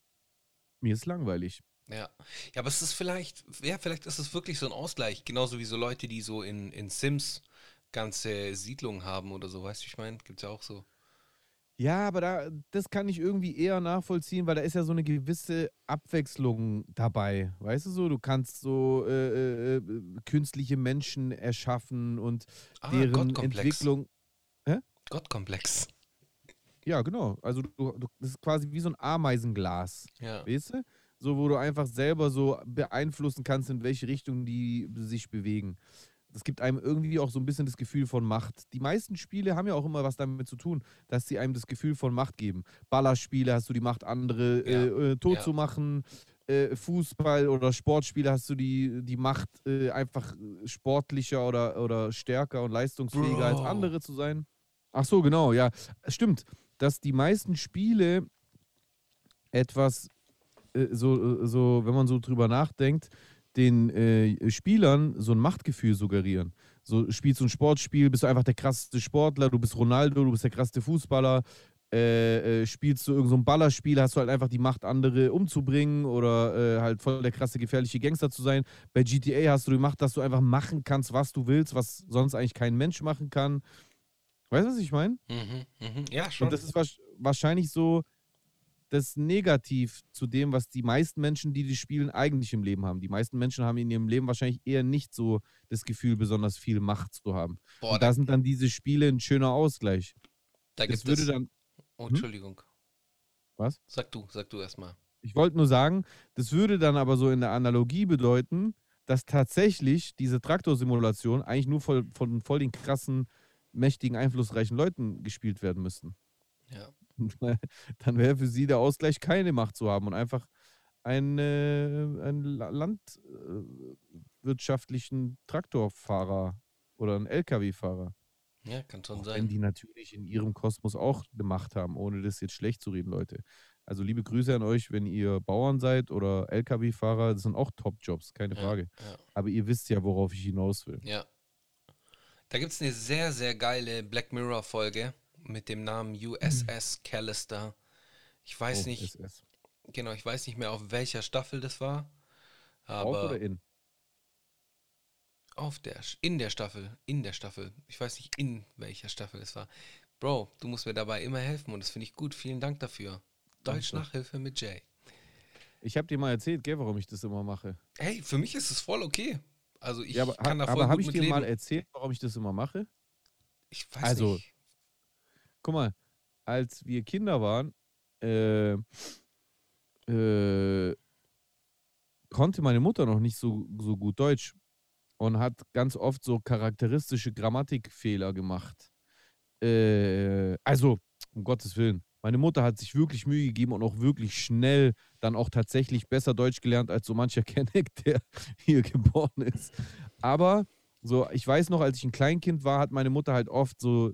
Mir ist langweilig. Ja. Ja, aber es ist vielleicht, ja, vielleicht ist es wirklich so ein Ausgleich. Genauso wie so Leute, die so in, in Sims ganze Siedlungen haben oder so, weißt du, ich meine? Gibt es ja auch so. Ja, aber da, das kann ich irgendwie eher nachvollziehen, weil da ist ja so eine gewisse Abwechslung dabei. Weißt du so, du kannst so äh, äh, äh, künstliche Menschen erschaffen und Ah, deren Gottkomplex. Entwicklung. Gottkomplex. Ja, genau. Also du, du, das ist quasi wie so ein Ameisenglas, Ja. weißt du? So, wo du einfach selber so beeinflussen kannst, in welche Richtung die sich bewegen. Das gibt einem irgendwie auch so ein bisschen das Gefühl von Macht. Die meisten Spiele haben ja auch immer was damit zu tun, dass sie einem das Gefühl von Macht geben. Ballerspiele hast du die Macht, andere Ja, äh, äh, tot ja. zu machen. Äh, Fußball oder Sportspiele hast du die, die Macht, äh, einfach sportlicher oder, oder stärker und leistungsfähiger als Bro. andere zu sein. Ach so, genau, ja. Stimmt, dass die meisten Spiele etwas so, so, wenn man so drüber nachdenkt, den äh, Spielern so ein Machtgefühl suggerieren. So spielst du ein Sportspiel, bist du einfach der krasseste Sportler, du bist Ronaldo, du bist der krasseste Fußballer. Äh, äh, spielst du irgendein so Ballerspiel, hast du halt einfach die Macht, andere umzubringen oder äh, halt voll der krasse, gefährliche Gangster zu sein. Bei GTA hast du die Macht, dass du einfach machen kannst, was du willst, was sonst eigentlich kein Mensch machen kann. Weißt du, was ich meine? Mhm, mhm. Ja, schon. Und das ist wahrsch- wahrscheinlich so das Negativ zu dem, was die meisten Menschen, die die spielen, eigentlich im Leben haben. Die meisten Menschen haben in ihrem Leben wahrscheinlich eher nicht so das Gefühl, besonders viel Macht zu haben. Boah, Und da, sind dann diese Spiele ein schöner Ausgleich. da Das gibt würde es. dann, Oh, Entschuldigung. Was? Sag du, sag du erstmal. ich wollte nur sagen, das würde dann aber so in der Analogie bedeuten, dass tatsächlich diese Traktorsimulation eigentlich nur voll, von voll den krassen, mächtigen, einflussreichen Leuten gespielt werden müssten. Ja. dann wäre für sie der Ausgleich, keine Macht zu haben und einfach einen, äh, einen landwirtschaftlichen Traktorfahrer oder einen LKW-Fahrer. Ja, kann schon Auch wenn sein. die natürlich in ihrem Kosmos auch eine Macht haben, ohne das jetzt schlecht zu reden, Leute. Also liebe Grüße an euch, wenn ihr Bauern seid oder LKW-Fahrer, das sind auch Top-Jobs, keine Ja, Frage. Ja. Aber ihr wisst ja, worauf ich hinaus will. Ja. Da gibt es eine sehr, sehr geile Black Mirror-Folge mit dem Namen USS Callister. Ich weiß Oh, nicht, SS. genau, ich weiß nicht mehr, auf welcher Staffel das war. Auf Aber oder in? auf der, in der Staffel, in der Staffel. Ich weiß nicht, in welcher Staffel es war. Bro, du musst mir dabei immer helfen und das finde ich gut. Vielen Dank dafür. Deutsch Nachhilfe mit Jay. Ich habe dir mal erzählt, gell, warum ich das immer mache. Hey, für mich ist es voll okay. Also ich ja, aber, kann da voll aber habe ich dir leben. mal erzählt, warum ich das immer mache? ich weiß also, nicht. Guck mal, als wir Kinder waren, äh, äh, konnte meine Mutter noch nicht so, so gut Deutsch und hat ganz oft so charakteristische Grammatikfehler gemacht. Äh, also, um Gottes Willen. Meine Mutter hat sich wirklich Mühe gegeben und auch wirklich schnell dann auch tatsächlich besser Deutsch gelernt als so mancher Kenneck, der hier geboren ist. Aber so, ich weiß noch, als ich ein Kleinkind war, hat meine Mutter halt oft so,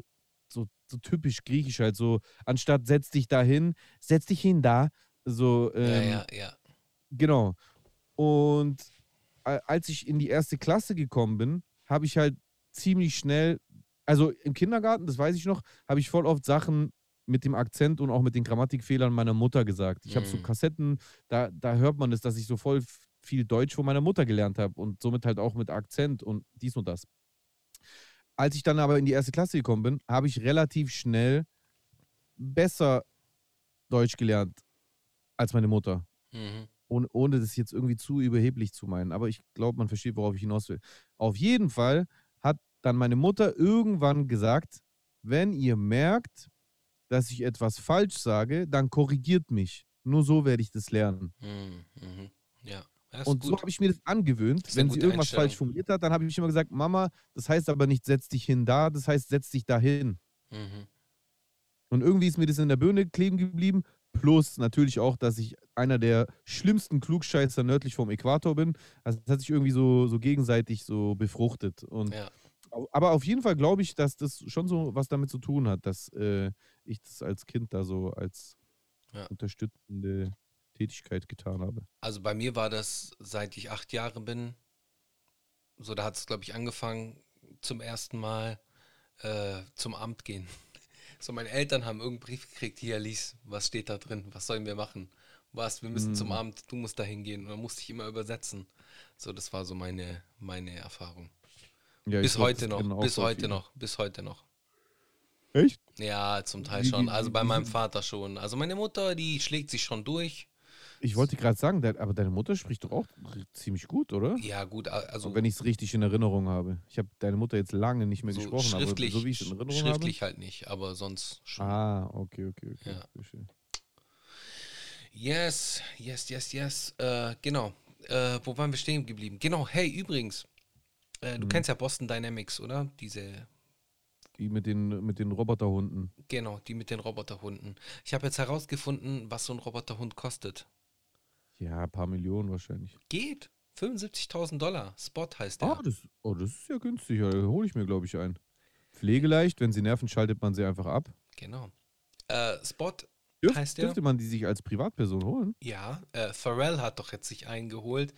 so, typisch griechisch halt so, anstatt setz dich da hin, setz dich hin da. So, ähm, ja, ja, ja. Genau. Und als ich in die erste Klasse gekommen bin, habe ich halt ziemlich schnell, also im Kindergarten, das weiß ich noch, habe ich voll oft Sachen mit dem Akzent und auch mit den Grammatikfehlern meiner Mutter gesagt. Ich habe so Mhm. Kassetten, da, da hört man es, dass ich so voll viel Deutsch von meiner Mutter gelernt habe und somit halt auch mit Akzent und dies und das. Als ich dann aber in die erste Klasse gekommen bin, habe ich relativ schnell besser Deutsch gelernt als meine Mutter Mhm. ohne, ohne das jetzt irgendwie zu überheblich zu meinen. Aber ich glaube, man versteht, worauf ich hinaus will. Auf jeden Fall hat dann meine Mutter irgendwann gesagt, wenn ihr merkt, dass ich etwas falsch sage, dann korrigiert mich. Nur so werde ich das lernen. Mhm. Mhm. Ja. Und so habe ich mir das angewöhnt. Das Wenn sie irgendwas falsch formuliert hat, dann habe ich immer gesagt, Mama, das heißt aber nicht, setz dich hin da, das heißt, setz dich dahin. Mhm. Und irgendwie ist mir das in der Birne kleben geblieben. Plus natürlich auch, dass ich einer der schlimmsten Klugscheißer nördlich vom Äquator bin. Also das hat sich irgendwie so, so gegenseitig so befruchtet. Und, Ja. Aber auf jeden Fall glaube ich, dass das schon so was damit zu tun hat, dass äh, ich das als Kind da so als Ja. unterstützende Tätigkeit getan habe. Also bei mir war das, seit ich acht Jahre bin, so da hat es, glaube ich, angefangen zum ersten Mal äh, zum Amt gehen. So, meine Eltern haben irgendeinen Brief gekriegt, hier lies, was steht da drin, was sollen wir machen? Was, wir müssen zum Mhm. Amt, du musst da hingehen. Und dann musste ich immer übersetzen. So, das war so meine, meine Erfahrung. Ja, bis heute noch, bis heute viele. noch, bis heute noch. Echt? Ja, zum Teil schon. Also bei meinem Vater schon. Also meine Mutter, die schlägt sich schon durch. Ich wollte gerade sagen, aber deine Mutter spricht doch auch ziemlich gut, oder? Ja, gut, also wenn ich es richtig in Erinnerung habe. Ich habe deine Mutter jetzt lange nicht mehr so gesprochen, schriftlich, aber so wie ich es in Erinnerung schriftlich halt nicht, aber sonst schon. habe. Ah, okay, okay, okay. Ja. Yes, yes, yes, yes. Äh, genau. Äh, wo waren wir stehen geblieben? Genau, hey, übrigens, äh, du kennst ja Boston Dynamics, oder? Diese, Die mit den, mit den Roboterhunden. genau, die mit den Roboterhunden. Ich habe jetzt herausgefunden, was so ein Roboterhund kostet. Ja, ein paar Millionen wahrscheinlich. Geht. 75.000 Dollar. Spot heißt der. Ah, das, oh, das ist ja günstig. Ja, hole ich mir, glaube ich, ein. Pflegeleicht, wenn sie nerven, schaltet man sie einfach ab. Genau. Äh, Spot Dürf, heißt der. dürfte man die sich als Privatperson holen? Ja, äh, Pharrell hat doch jetzt sich eingeholt.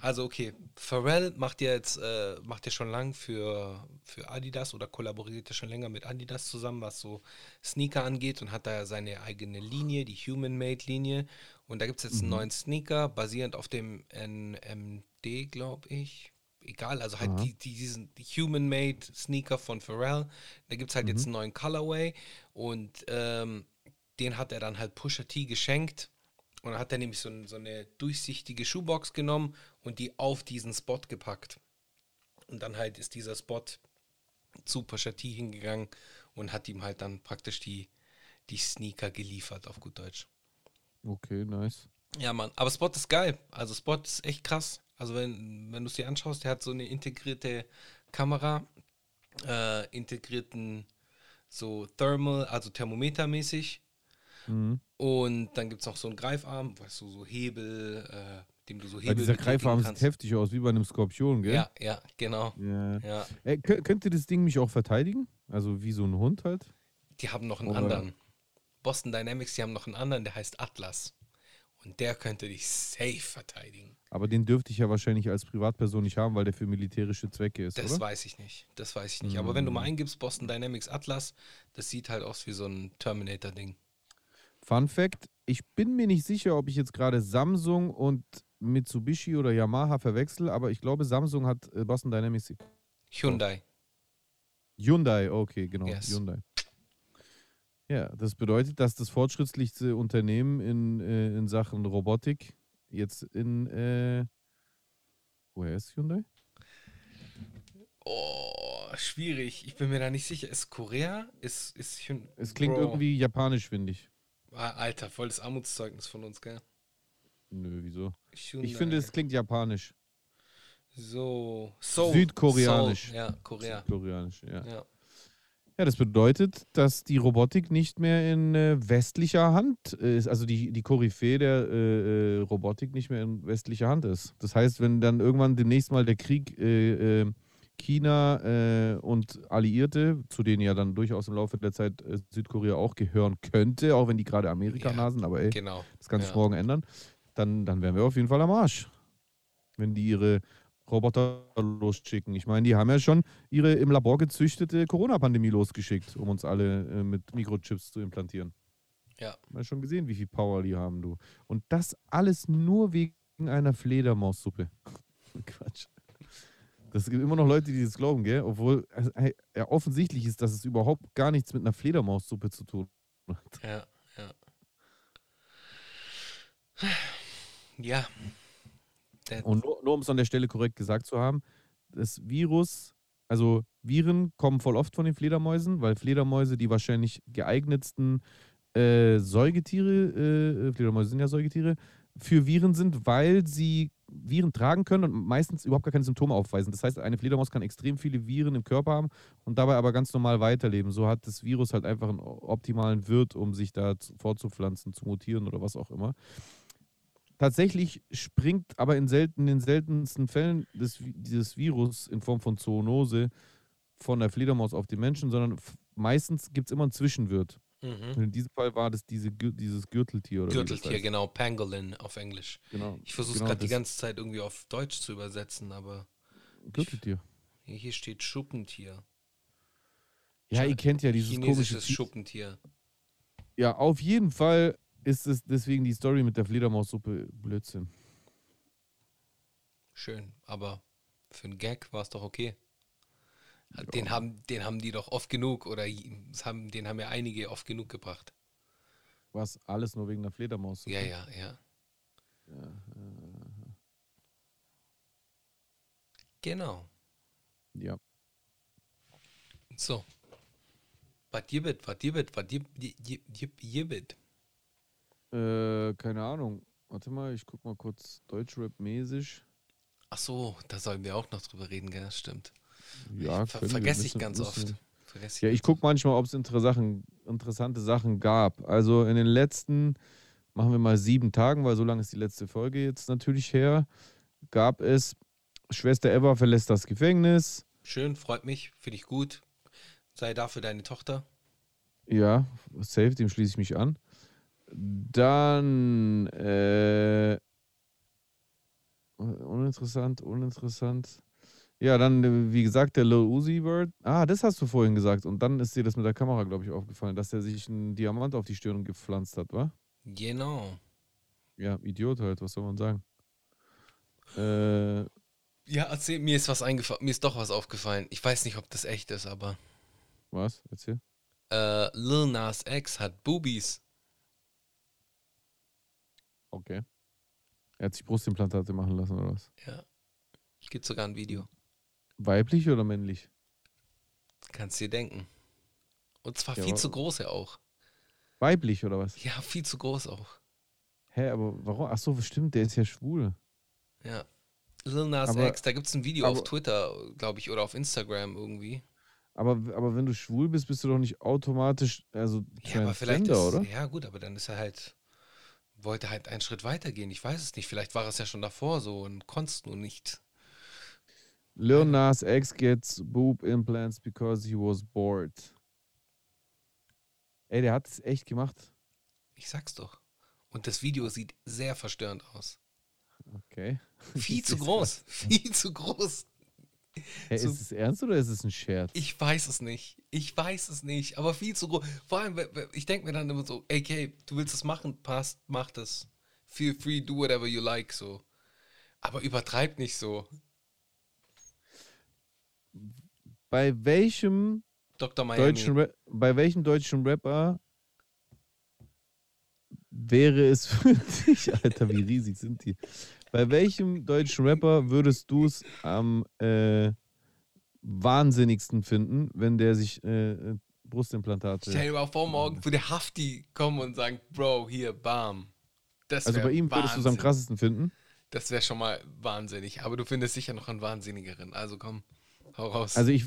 Also okay, Pharrell macht ja jetzt, äh, macht ja schon lang für, für Adidas oder kollaboriert ja schon länger mit Adidas zusammen, was so Sneaker angeht und hat da ja seine eigene Linie, die Human-Made-Linie. Und da gibt es jetzt einen neuen Sneaker, basierend auf dem NMD, glaube ich. Egal, also halt die, die, diesen die Human-Made Sneaker von Pharrell. Da gibt es halt jetzt einen neuen Colorway und ähm, den hat er dann halt Pusha T geschenkt. Und dann hat er nämlich so, so eine durchsichtige Schuhbox genommen und die auf diesen Spot gepackt. Und dann halt ist dieser Spot zu Pusha T hingegangen und hat ihm halt dann praktisch die, die Sneaker geliefert, auf gut Deutsch. Okay, nice. Ja, Mann. Aber Spot ist geil. Also Spot ist echt krass. Also wenn, wenn du es dir anschaust, der hat so eine integrierte Kamera, äh, integrierten so Thermal, also Thermometermäßig. Mhm. Und dann gibt es noch so einen Greifarm, weißt du, so Hebel, äh, dem du so Weil Hebel dieser betätigen Greifarm sieht heftig aus, wie bei einem Skorpion, gell? Ja, ja, genau. ja. Ja. Äh, kö- könnte das Ding mich auch verteidigen? Also wie so ein Hund halt? Die haben noch einen Oder- anderen. Boston Dynamics, die haben noch einen anderen, der heißt Atlas. Und der könnte dich safe verteidigen. Aber den dürfte ich ja wahrscheinlich als Privatperson nicht haben, weil der für militärische Zwecke ist, Das oder? weiß ich nicht. Das weiß ich nicht. Aber wenn du mal eingibst, Boston Dynamics Atlas, das sieht halt aus wie so ein Terminator-Ding. Fun Fact: Ich bin mir nicht sicher, ob ich jetzt gerade Samsung und Mitsubishi oder Yamaha verwechsel, aber ich glaube, Samsung hat äh, Boston Dynamics. Hyundai. Hyundai, okay, genau. Yes. Hyundai. Ja, das bedeutet, dass das fortschrittlichste Unternehmen in, äh, in Sachen Robotik jetzt in. Äh, woher ist Hyundai? Oh, schwierig. Ich bin mir da nicht sicher. Ist Korea? Ist, ist Hyundai? Es klingt Bro. irgendwie japanisch, finde ich. Ah, Alter, volles Armutszeugnis von uns, gell? Nö, wieso? Hyundai. Ich finde, es klingt japanisch. so. Seoul. Südkoreanisch. Seoul. Ja, Korea. Koreanisch, ja. Ja. Ja, das bedeutet, dass die Robotik nicht mehr in äh, westlicher Hand ist, also die, die Koryphäe der äh, äh, Robotik nicht mehr in westlicher Hand ist. Das heißt, wenn dann irgendwann demnächst mal der Krieg äh, äh, China und Alliierte, zu denen ja dann durchaus im Laufe der Zeit Südkorea auch gehören könnte, auch wenn die gerade Amerika sind, aber ey, Genau. das kann sich Ja. morgen ändern, dann, dann wären wir auf jeden Fall am Arsch. Wenn die ihre Roboter losschicken. Ich meine, die haben ja schon ihre im Labor gezüchtete Corona-Pandemie losgeschickt, um uns alle äh, mit Mikrochips zu implantieren. Ja. Mal schon gesehen, wie viel Power die haben, du. Und das alles nur wegen einer Fledermaussuppe. Quatsch. Das gibt immer noch Leute, die das glauben, gell? Obwohl also, ja, offensichtlich ist, dass es überhaupt gar nichts mit einer Fledermaussuppe zu tun hat. Ja, ja. Ja. Und nur, nur um es an der Stelle korrekt gesagt zu haben, das Virus, also Viren kommen voll oft von den Fledermäusen, weil Fledermäuse die wahrscheinlich geeignetsten äh, Säugetiere, äh, Fledermäuse sind ja Säugetiere, für Viren sind, weil sie Viren tragen können und meistens überhaupt gar keine Symptome aufweisen. Das heißt, eine Fledermaus kann extrem viele Viren im Körper haben und dabei aber ganz normal weiterleben. So hat das Virus halt einfach einen optimalen Wirt, um sich da zu- fortzupflanzen, zu mutieren oder was auch immer. Tatsächlich springt aber in, selten, in den seltensten Fällen des, dieses Virus in Form von Zoonose von der Fledermaus auf den Menschen, sondern meistens gibt es immer einen Zwischenwirt. Und mhm. in diesem Fall war das diese, dieses Gürteltier. Oder das Gürteltier, heißt. genau. Pangolin auf Englisch. Genau. Ich versuche es genau gerade die das ganze Zeit irgendwie auf Deutsch zu übersetzen, aber Gürteltier. hier steht Schuppentier. Ja, ihr kennt ja dieses komische Chinesisches Vieh. Schuppentier. Ja, auf jeden Fall ist es deswegen die Story mit der Fledermaussuppe Blödsinn. Schön, aber für einen Gag war es doch okay. Den, haben, den haben die doch oft genug oder haben, den haben ja einige oft genug gebracht. Was alles nur wegen der Fledermaussuppe. Ja, ja, ja. Genau. ja. So. Was gibt, was gibt, was gibt, gibt. Äh, keine Ahnung. Warte mal, ich guck mal kurz Deutschrap-mäßig. Ach so, da sollen wir auch noch drüber reden, gell? Stimmt. Ja, ich ver vergesse ich ganz oft. Vergesse Ja, ich gucke manchmal, ob es interessante Sachen gab. Also in den letzten, machen wir mal sieben Tagen, weil so lange ist die letzte Folge jetzt natürlich her, gab es Schwester Eva verlässt das Gefängnis. Schön, freut mich, finde ich gut. Sei dafür deine Tochter. Ja, safe, dem schließe ich mich an. Dann, äh, uninteressant, uninteressant. Ja, dann, wie gesagt, der Lil Uzi Word. Ah, das hast du vorhin gesagt. Und dann ist dir das mit der Kamera, glaube ich, aufgefallen, dass er sich einen Diamant auf die Stirn gepflanzt hat, wa? Genau. Ja, Idiot halt, was soll man sagen? Äh, Ja, erzähl, mir ist was eingefallen, mir ist doch was aufgefallen. Ich weiß nicht, ob das echt ist, aber was? Erzähl. äh, Lil Nas X hat Boobies. Okay. Er hat sich Brustimplantate machen lassen, oder was? Ja. Gibt sogar ein Video. Weiblich oder männlich? Kannst dir denken. Und zwar Ja, viel zu groß ja auch. Weiblich oder was? Ja, viel zu groß auch. Hä, aber warum? Ach so, stimmt, der ist ja schwul. Ja. Lil Nas Aber- X, da gibt es ein Video auf aber- Twitter, glaube ich, oder auf Instagram irgendwie. Aber, aber wenn du schwul bist, bist du doch nicht automatisch, also Ja, aber vielleicht ist, oder? Ja, gut, aber dann ist er halt, wollte halt einen Schritt weiter gehen. Ich weiß es nicht. Vielleicht war es ja schon davor so und konntest nur nicht. Lil Nas X gets boob implants because he was bored. Ey, der hat es echt gemacht. Ich sag's doch. Und das Video sieht sehr verstörend aus. Okay. Viel zu groß. Viel zu groß. Hey, So- ist es ernst oder ist es ein Scherz? Ich weiß es nicht. Ich weiß es nicht. Aber viel zu groß. Vor allem, ich denke mir dann immer so, ey, okay, du willst es machen, passt, mach das. Feel free, do whatever you like, so. Aber übertreib nicht so. Bei welchem Dr. Miami. deutschen Ra bei welchem deutschen Rapper wäre es für dich, Alter, wie riesig sind die? Bei welchem deutschen Rapper würdest du es am äh, wahnsinnigsten finden, wenn der sich äh, äh, Brustimplantate. Stell dir mal vor, morgen würde Hafti kommen und sagen, Bro, hier, bam. Das Also bei ihm würdest du es am Wahnsinn. krassesten finden. Das wäre schon mal wahnsinnig. Aber du findest sicher noch einen wahnsinnigeren. Also komm, hau raus. Also ich,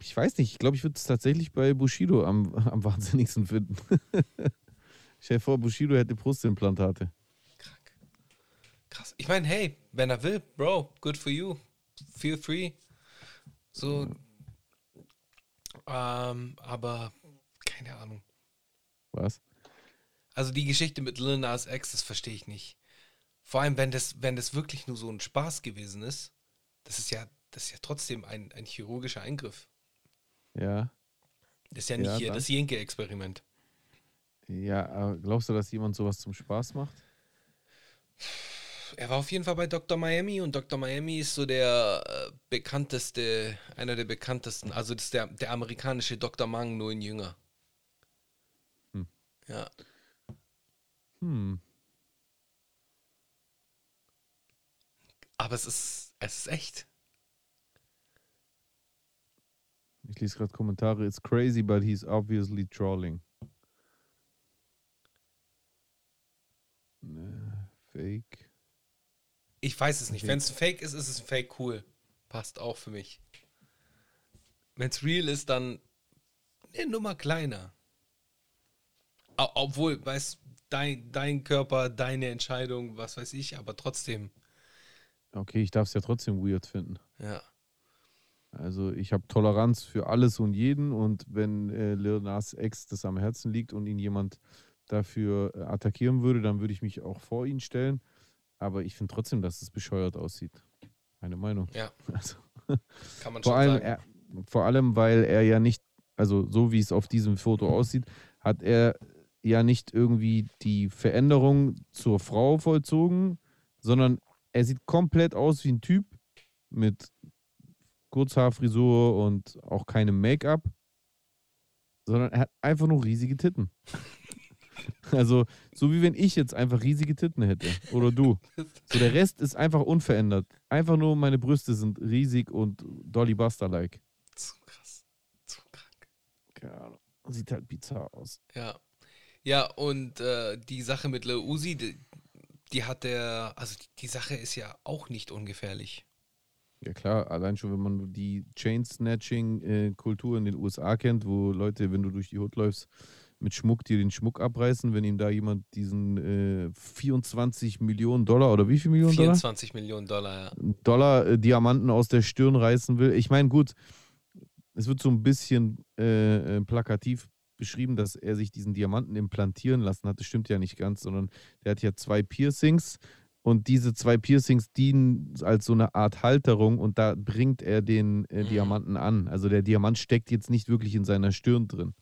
ich weiß nicht, ich glaube, ich würde es tatsächlich bei Bushido am, am wahnsinnigsten finden. Stell dir vor, Bushido hätte Brustimplantate. Krass. Ich meine, hey, wenn er will, Bro, good for you. Feel free. So. Ähm, aber keine Ahnung. Was? Also die Geschichte mit Lil Nas X, das verstehe ich nicht. Vor allem, wenn das, wenn das wirklich nur so ein Spaß gewesen ist, das ist ja, das ist ja trotzdem ein, ein chirurgischer Eingriff. Ja. Das ist ja nicht Ja, hier dann. das Jenke-Experiment. Ja, glaubst du, dass jemand sowas zum Spaß macht? Er war auf jeden Fall bei Dr. Miami und Dr. Miami ist so der äh, bekannteste, einer der bekanntesten, also das ist der, der amerikanische Dr. Mang, nur in jünger. Hm. Ja. Hm. Aber es ist, es ist echt. Ich lese gerade Kommentare. It's crazy, but he's obviously trolling. Ne, fake. Ich weiß es nicht. Wenn es Fake ist, ist es Fake cool. Passt auch für mich. Wenn es real ist, dann eine Nummer kleiner. Obwohl, weißt dein, dein Körper, deine Entscheidung, was weiß ich, aber trotzdem. Okay, ich darf es ja trotzdem weird finden. Ja. Also ich habe Toleranz für alles und jeden und wenn äh, Lil Nas X das am Herzen liegt und ihn jemand dafür äh, attackieren würde, dann würde ich mich auch vor ihn stellen. Aber ich finde trotzdem, dass es bescheuert aussieht. Meine Meinung. Ja, Also, kann man vor, schon allem, sagen. er, vor allem, weil er ja nicht, also so wie es auf diesem Foto aussieht, hat er ja nicht irgendwie die Veränderung zur Frau vollzogen, sondern er sieht komplett aus wie ein Typ mit Kurzhaarfrisur und auch keinem Make-up, sondern er hat einfach nur riesige Titten. Also, so wie wenn ich jetzt einfach riesige Titten hätte. Oder du. So, der Rest ist einfach unverändert. Einfach nur meine Brüste sind riesig und Dolly Buster-like. Zu krass. Zu krank. Keine Ahnung. Sieht halt bizarr aus. Ja. Ja, und äh, die Sache mit Lil Uzi, die, die hat der, also die, die Sache ist ja auch nicht ungefährlich. Ja klar, allein schon, wenn man die Chain-Snatching-Kultur in den USA kennt, wo Leute, wenn du durch die Hut läufst, mit Schmuck dir den Schmuck abreißen, wenn ihm da jemand diesen äh, 24 Millionen Dollar oder wie viel Millionen Dollar? 24 Millionen Dollar, ja. Dollar äh, Diamanten aus der Stirn reißen will. Ich meine, gut, es wird so ein bisschen äh, äh, plakativ beschrieben, dass er sich diesen Diamanten implantieren lassen hat. Das stimmt ja nicht ganz, sondern der hat ja zwei Piercings und diese zwei Piercings dienen als so eine Art Halterung und da bringt er den äh, Mhm. Diamanten an. Also der Diamant steckt jetzt nicht wirklich in seiner Stirn drin.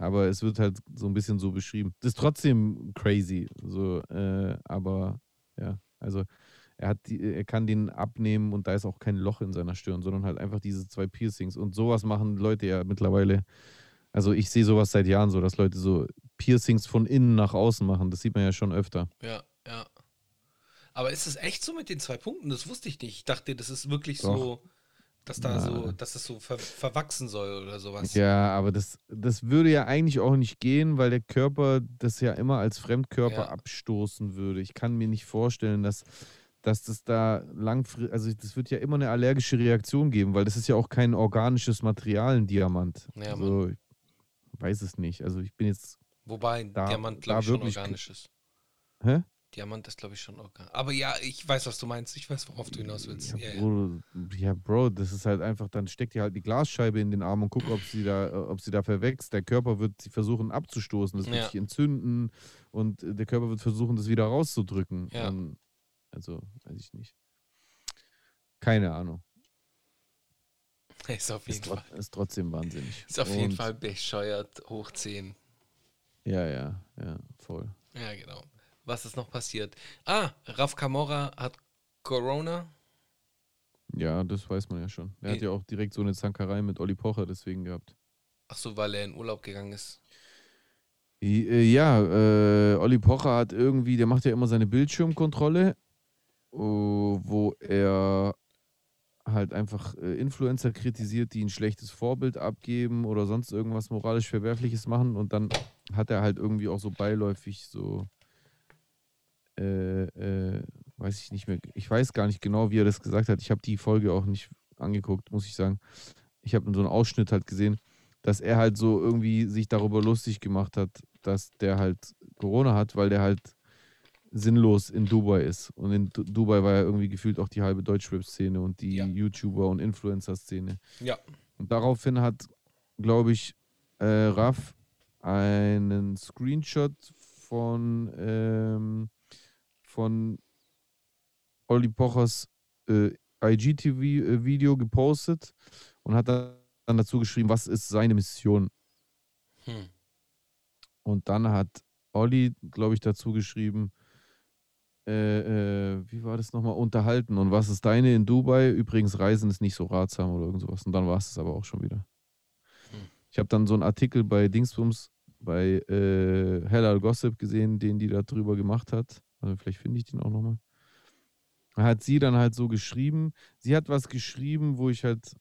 Aber es wird halt so ein bisschen so beschrieben. Das ist trotzdem crazy. So, äh, aber ja, also er hat die, er kann den abnehmen und da ist auch kein Loch in seiner Stirn, sondern halt einfach diese zwei Piercings. Und sowas machen Leute ja mittlerweile. Also ich sehe sowas seit Jahren so, dass Leute so Piercings von innen nach außen machen. Das sieht man ja schon öfter. Ja, ja. Aber ist es echt so mit den zwei Punkten? Das wusste ich nicht. Ich dachte, das ist wirklich Doch. so, dass da so, Nein. dass es so ver verwachsen soll oder sowas. Ja, aber das, das würde ja eigentlich auch nicht gehen, weil der Körper das ja immer als Fremdkörper Ja. abstoßen würde. Ich kann mir nicht vorstellen, dass, dass das da langfristig, also das wird ja immer eine allergische Reaktion geben, weil das ist ja auch kein organisches Material, ein Diamant. Ja, also, ich weiß es nicht. Also ich bin jetzt, Wobei Da- Diamant, glaube ich, schon organisch ist. hä? Diamant ist, glaube ich, schon organisch. Aber ja, ich weiß, was du meinst. Ich weiß, worauf du hinaus willst. Ja, Ja. Bro, ja, Bro, das ist halt einfach, dann steckt dir halt die Glasscheibe in den Arm und guck, ob sie da, ob sie da verwächst. Der Körper wird sie versuchen abzustoßen, das wird Ja. sich entzünden und der Körper wird versuchen, das wieder rauszudrücken. Ja. Und, also, weiß ich nicht. Keine Ahnung. Ist auf jeden Ist, Fall. ist trotzdem wahnsinnig. Ist auf jeden Und- Fall bescheuert hoch 10. Ja, ja, ja, voll. Ja, genau. Was ist noch passiert? Ah, Raf Camora hat Corona. Ja, das weiß man ja schon. Er hat Äh. ja auch direkt so eine Zankerei mit Olli Pocher deswegen gehabt. Ach so, weil er in Urlaub gegangen ist. Äh, Ja, äh, Olli Pocher hat irgendwie, der macht ja immer seine Bildschirmkontrolle, oh, wo er halt einfach äh, Influencer kritisiert, die ein schlechtes Vorbild abgeben oder sonst irgendwas moralisch Verwerfliches machen und dann hat er halt irgendwie auch so beiläufig so äh, äh, weiß ich nicht mehr, ich weiß gar nicht genau, wie er das gesagt hat. Ich habe die Folge auch nicht angeguckt, muss ich sagen. Ich habe so einen Ausschnitt halt gesehen, dass er halt so irgendwie sich darüber lustig gemacht hat, dass der halt Corona hat, weil der halt sinnlos in Dubai ist. Und in Du- Dubai war ja irgendwie gefühlt auch die halbe Deutschrap-Szene und die Ja. YouTuber- und Influencer-Szene. Ja. Und daraufhin hat, glaube ich, äh, Raff einen Screenshot von, von Olli Pochers äh, IGTV-Video gepostet und hat dann dazu geschrieben, was ist seine Mission. Hm. Und dann hat Olli, glaube ich, dazu geschrieben, äh, äh, wie war das nochmal, unterhalten. Und was ist deine in Dubai? Übrigens, Reisen ist nicht so ratsam oder irgend sowas. Und dann war es aber auch schon wieder. Hm. Ich habe dann so einen Artikel bei Dingsbums, bei äh, Hellal Gossip gesehen, den die da drüber gemacht hat. Also vielleicht finde ich den auch nochmal. Hat sie dann halt so geschrieben. Sie hat was geschrieben, wo ich halt,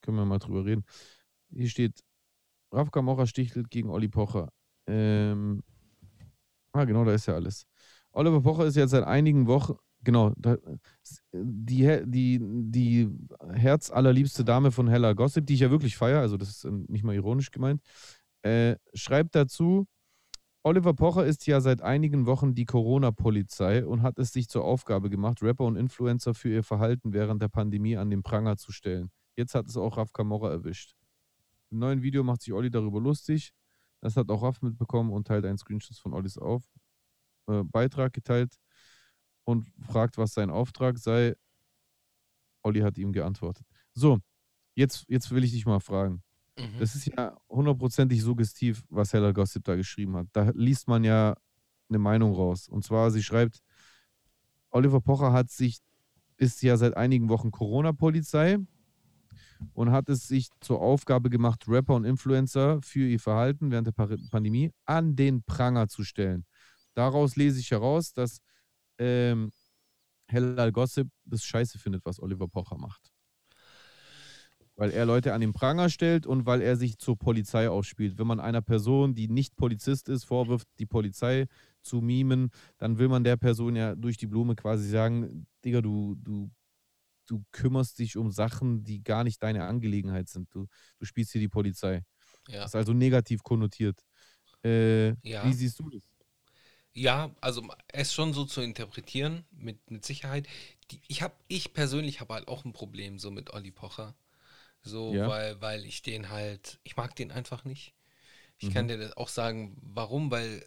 können wir mal drüber reden. Hier steht, Raf Kamora stichelt gegen Olli Pocher. Ähm, ah, genau, da ist ja alles. Oliver Pocher ist jetzt seit einigen Wochen, genau, die, die, die herzallerliebste Dame von Hella Gossip, die ich ja wirklich feiere, also das ist ähm, nicht mal ironisch gemeint, äh, schreibt dazu, Oliver Pocher ist ja seit einigen Wochen die Corona-Polizei und hat es sich zur Aufgabe gemacht, Rapper und Influencer für ihr Verhalten während der Pandemie an den Pranger zu stellen. Jetzt hat es auch Raf Kamora erwischt. Im neuen Video macht sich Olli darüber lustig. Das hat auch Raf mitbekommen und teilt einen Screenshot von Ollis auf, äh, Beitrag geteilt und fragt, was sein Auftrag sei. Olli hat ihm geantwortet. So, jetzt, jetzt will ich dich mal fragen. Mhm. Das ist ja hundertprozentig suggestiv, was Hella Gossip da geschrieben hat. Da liest man ja eine Meinung raus. Und zwar, sie schreibt, Oliver Pocher hat sich, ist ja seit einigen Wochen Corona-Polizei und hat es sich zur Aufgabe gemacht, Rapper und Influencer für ihr Verhalten während der Pandemie an den Pranger zu stellen. Daraus lese ich heraus, dass ähm, Hellal Gossip das scheiße findet, was Oliver Pocher macht. Weil er Leute an den Pranger stellt und weil er sich zur Polizei ausspielt. Wenn man einer Person, die nicht Polizist ist, vorwirft, die Polizei zu mimen, dann will man der Person ja durch die Blume quasi sagen, Digga, du, du, du kümmerst dich um Sachen, die gar nicht deine Angelegenheit sind. Du, du spielst hier die Polizei. Ja. Das ist also negativ konnotiert. Äh, Ja. Wie siehst du das? Ja, also es schon so zu interpretieren, mit, mit Sicherheit. Die, ich habe, ich persönlich habe halt auch ein Problem so mit Olli Pocher. So, Ja. weil, weil ich den halt, ich mag den einfach nicht. Ich Mhm. kann dir das auch sagen, warum, weil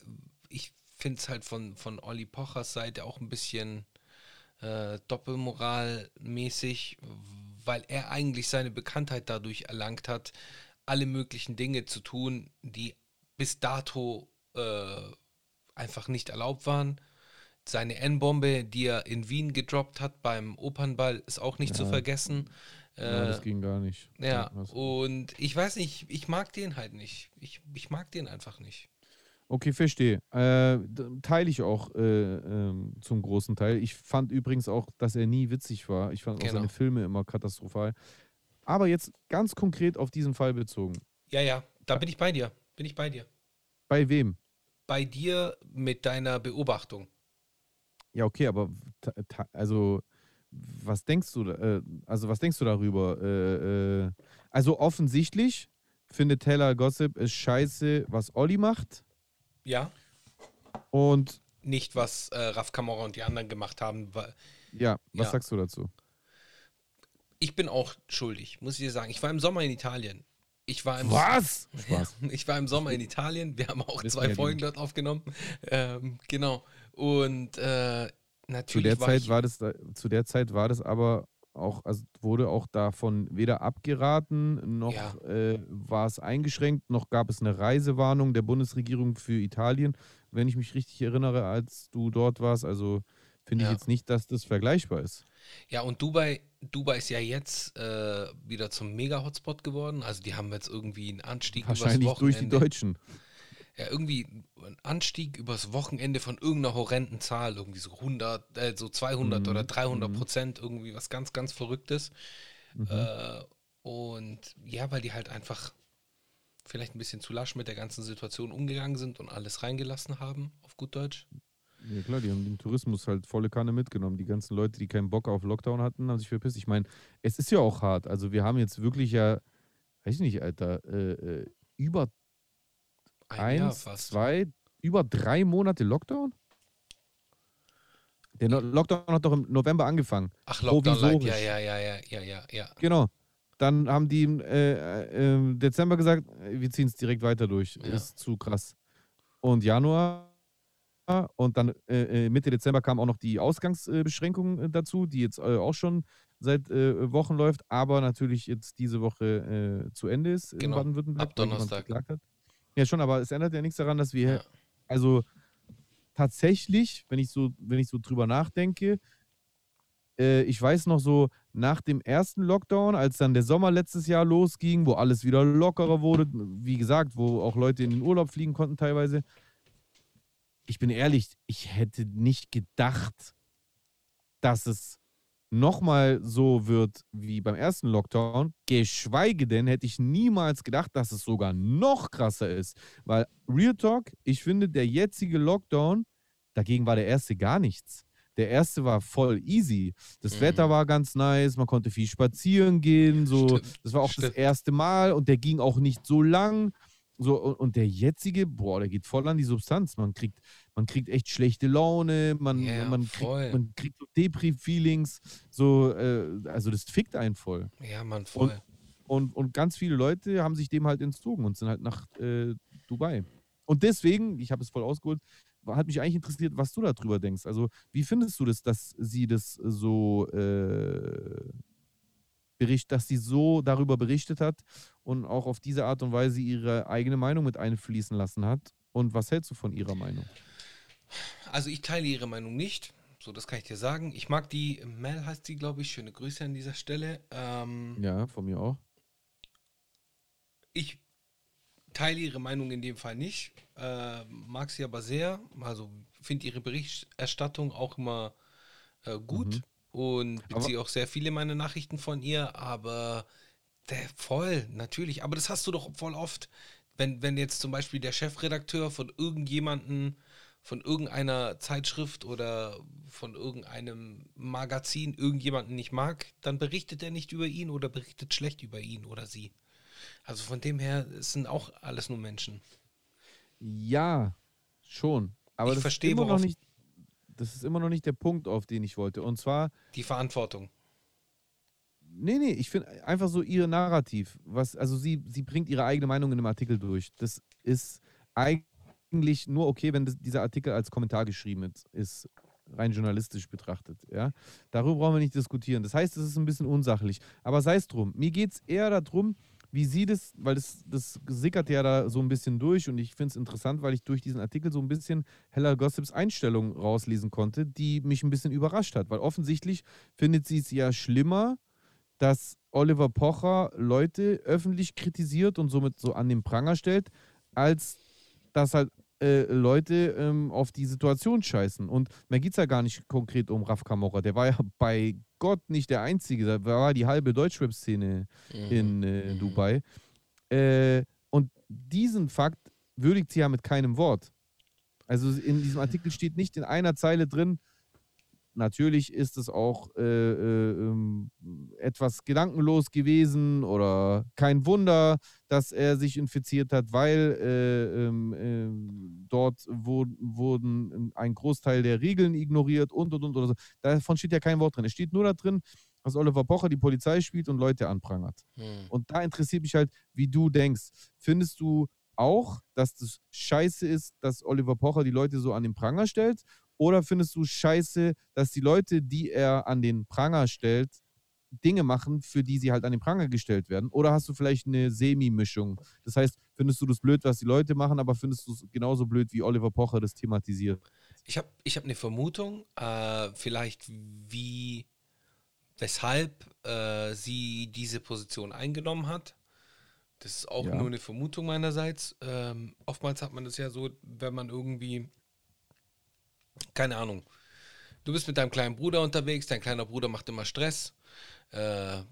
ich finde es halt von, von Olli Pochers Seite auch ein bisschen äh, doppelmoralmäßig, weil er eigentlich seine Bekanntheit dadurch erlangt hat, alle möglichen Dinge zu tun, die bis dato äh, einfach nicht erlaubt waren. Seine N-Bombe, die er in Wien gedroppt hat beim Opernball, ist auch nicht zu Ja. vergessen. Ja, Äh, das ging gar nicht. ja, und ich weiß nicht, ich mag den halt nicht. Ich, ich mag den einfach nicht. Okay, verstehe. Äh, teile ich auch äh, ähm, zum großen Teil. Ich fand übrigens auch, dass er nie witzig war. Ich fand auch Genau. seine Filme immer katastrophal. Aber jetzt ganz konkret auf diesen Fall bezogen. Ja, ja, da bin ich bei dir. Bin ich bei dir. Bei wem? Bei dir mit deiner Beobachtung. Ja, okay, aber also was denkst du, äh, also was denkst du darüber? Äh, äh, also offensichtlich findet Taylor Gossip es scheiße, was Olli macht. Ja. Und Nicht, was äh, Raf Kamora und die anderen gemacht haben. Weil ja, was Ja. sagst du dazu? ich bin auch schuldig, muss ich dir sagen. Ich war im Sommer in Italien. Ich war im Was? Spaß. Ich war im Sommer in Italien. Wir haben auch Wissen zwei Folgen dort aufgenommen. Ähm, genau. Und äh, natürlich Zu der war Zeit war das, da- zu der Zeit war das aber auch, also wurde auch davon weder abgeraten, noch Ja. äh, war es eingeschränkt, noch gab es eine Reisewarnung der Bundesregierung für Italien, wenn ich mich richtig erinnere, als du dort warst. Also finde Ja. ich jetzt nicht, dass das vergleichbar ist. Ja, und Dubai, Dubai ist ja jetzt äh, wieder zum Mega-Hotspot geworden. Also die haben jetzt irgendwie einen Anstieg übers Wahrscheinlich durch die. Deutschen. Ja, irgendwie ein Anstieg übers Wochenende von irgendeiner horrenden Zahl, irgendwie so 100, äh, so 200 Mhm, oder 300 mhm. Prozent, irgendwie was ganz, ganz Verrücktes. Mhm. Äh, und ja, weil die halt einfach vielleicht ein bisschen zu lasch mit der ganzen Situation umgegangen sind und alles reingelassen haben, auf gut Deutsch. Ja klar, die haben den Tourismus halt volle Kanne mitgenommen. Die ganzen Leute, die keinen Bock auf Lockdown hatten, haben sich verpisst. Ich meine, es ist ja auch hart. Also wir haben jetzt wirklich ja, weiß ich nicht, Alter, äh, äh, über Ein eins, zwei, über drei Monate Lockdown? Der Lockdown hat doch im November angefangen. Ach, Lockdown Light. Ja, ja, ja, ja, ja, ja, ja. Genau. Dann haben die im äh, äh, Dezember gesagt, wir ziehen es direkt weiter durch. Ja. Ist zu krass. Und Januar und dann äh, äh, Mitte Dezember kam auch noch die Ausgangsbeschränkung äh, dazu, die jetzt äh, auch schon seit Wochen läuft, aber natürlich jetzt diese Woche zu Ende ist Genau. in Baden-Württemberg. Ab Donnerstag. Hat. Ja, schon, aber es ändert ja nichts daran, dass wir, also tatsächlich, wenn ich so, wenn ich so drüber nachdenke, äh, ich weiß noch so, nach dem ersten Lockdown, als dann der Sommer letztes Jahr losging, wo alles wieder lockerer wurde, wie gesagt, wo auch Leute in den Urlaub fliegen konnten teilweise. Ich bin ehrlich, ich hätte nicht gedacht, dass es nochmal so wird wie beim ersten Lockdown. Geschweige denn hätte ich niemals gedacht, dass es sogar noch krasser ist. Weil Real Talk, ich finde, der jetzige Lockdown, dagegen war der erste gar nichts. Der erste war voll easy. Das Mhm. Wetter war ganz nice, man konnte viel spazieren gehen. So. Stimmt, Das war auch das stimmt. erste Mal und der ging auch nicht so lang. So, und der jetzige, boah, der geht voll an die Substanz. Man kriegt, man kriegt echt schlechte Laune, man, Ja, man, voll. kriegt, man kriegt so Depri-Feelings. So, äh, also das fickt einen voll. Ja, Mann, voll. Und, und ganz viele Leute haben sich dem halt entzogen und sind halt nach äh, Dubai. Und deswegen, ich habe es voll ausgeholt, hat mich eigentlich interessiert, was du darüber denkst. Also, wie findest du das, dass sie das so äh, bericht, dass sie so darüber berichtet hat und auch auf diese Art und Weise ihre eigene Meinung mit einfließen lassen hat? Und was hältst du von ihrer Meinung? Also ich teile ihre Meinung nicht. So, das kann ich dir sagen. Ich mag die, Mel heißt sie, glaube ich. Schöne Grüße an dieser Stelle. Ähm, Ja, von mir auch. Ich teile ihre Meinung in dem Fall nicht. Äh, mag sie aber sehr. Also finde ihre Berichterstattung auch immer äh, gut und Aber- beziehe auch sehr viele meiner Nachrichten von ihr. Aber der voll, natürlich. Aber das hast du doch voll oft, wenn, wenn jetzt zum Beispiel der Chefredakteur von irgendjemanden, von irgendeiner Zeitschrift oder von irgendeinem Magazin irgendjemanden nicht mag, dann berichtet er nicht über ihn oder berichtet schlecht über ihn oder sie. Also von dem her es sind auch alles nur Menschen. Ja, schon. Aber Ich das verstehe, ist immer noch nicht. Das ist immer noch nicht der Punkt, auf den ich wollte. Und zwar, Die Verantwortung. Nee, nee, ich finde einfach so ihr Narrativ. Was, also sie, sie bringt ihre eigene Meinung in einem Artikel durch. Das ist eigentlich nur okay, wenn das, dieser Artikel als Kommentar geschrieben ist, ist, rein journalistisch betrachtet. Ja? Darüber brauchen wir nicht diskutieren. Das heißt, es ist ein bisschen unsachlich. Aber sei es drum. Mir geht es eher darum, wie sie das, weil das, das sickert ja da so ein bisschen durch und ich finde es interessant, weil ich durch diesen Artikel so ein bisschen Hella Gossips Einstellung rauslesen konnte, die mich ein bisschen überrascht hat, weil offensichtlich findet sie es ja schlimmer, dass Oliver Pocher Leute öffentlich kritisiert und somit so an den Pranger stellt, als dass halt äh, Leute ähm, auf die Situation scheißen. Und mir geht es ja gar nicht konkret um Raf Kamora. Der war ja bei Gott nicht der Einzige. Da war die halbe Deutschrap-Szene in äh, Dubai. Äh, und diesen Fakt würdigt sie ja mit keinem Wort. Also in diesem Artikel steht nicht in einer Zeile drin, natürlich ist es auch äh, äh, ähm, etwas gedankenlos gewesen oder kein Wunder, dass er sich infiziert hat, weil äh, ähm, ähm, dort wo, wurden ein Großteil der Regeln ignoriert und und und oder so. Davon steht ja kein Wort drin. Es steht nur da drin, dass Oliver Pocher die Polizei spielt und Leute anprangert. Hm. Und da interessiert mich halt, wie du denkst. Findest du auch, dass das scheiße ist, dass Oliver Pocher die Leute so an den Pranger stellt? Oder findest du scheiße, dass die Leute, die er an den Pranger stellt, Dinge machen, für die sie halt an den Pranger gestellt werden? Oder hast du vielleicht eine Semi-Mischung? Das heißt, findest du das blöd, was die Leute machen, aber findest du es genauso blöd, wie Oliver Pocher das thematisiert? Ich habe ich hab eine Vermutung, äh, vielleicht wie, weshalb äh, sie diese Position eingenommen hat. Das ist auch Ja. nur eine Vermutung meinerseits. Ähm, oftmals hat man das ja so, wenn man irgendwie, keine Ahnung, du bist mit deinem kleinen Bruder unterwegs, dein kleiner Bruder macht immer Stress. Äh,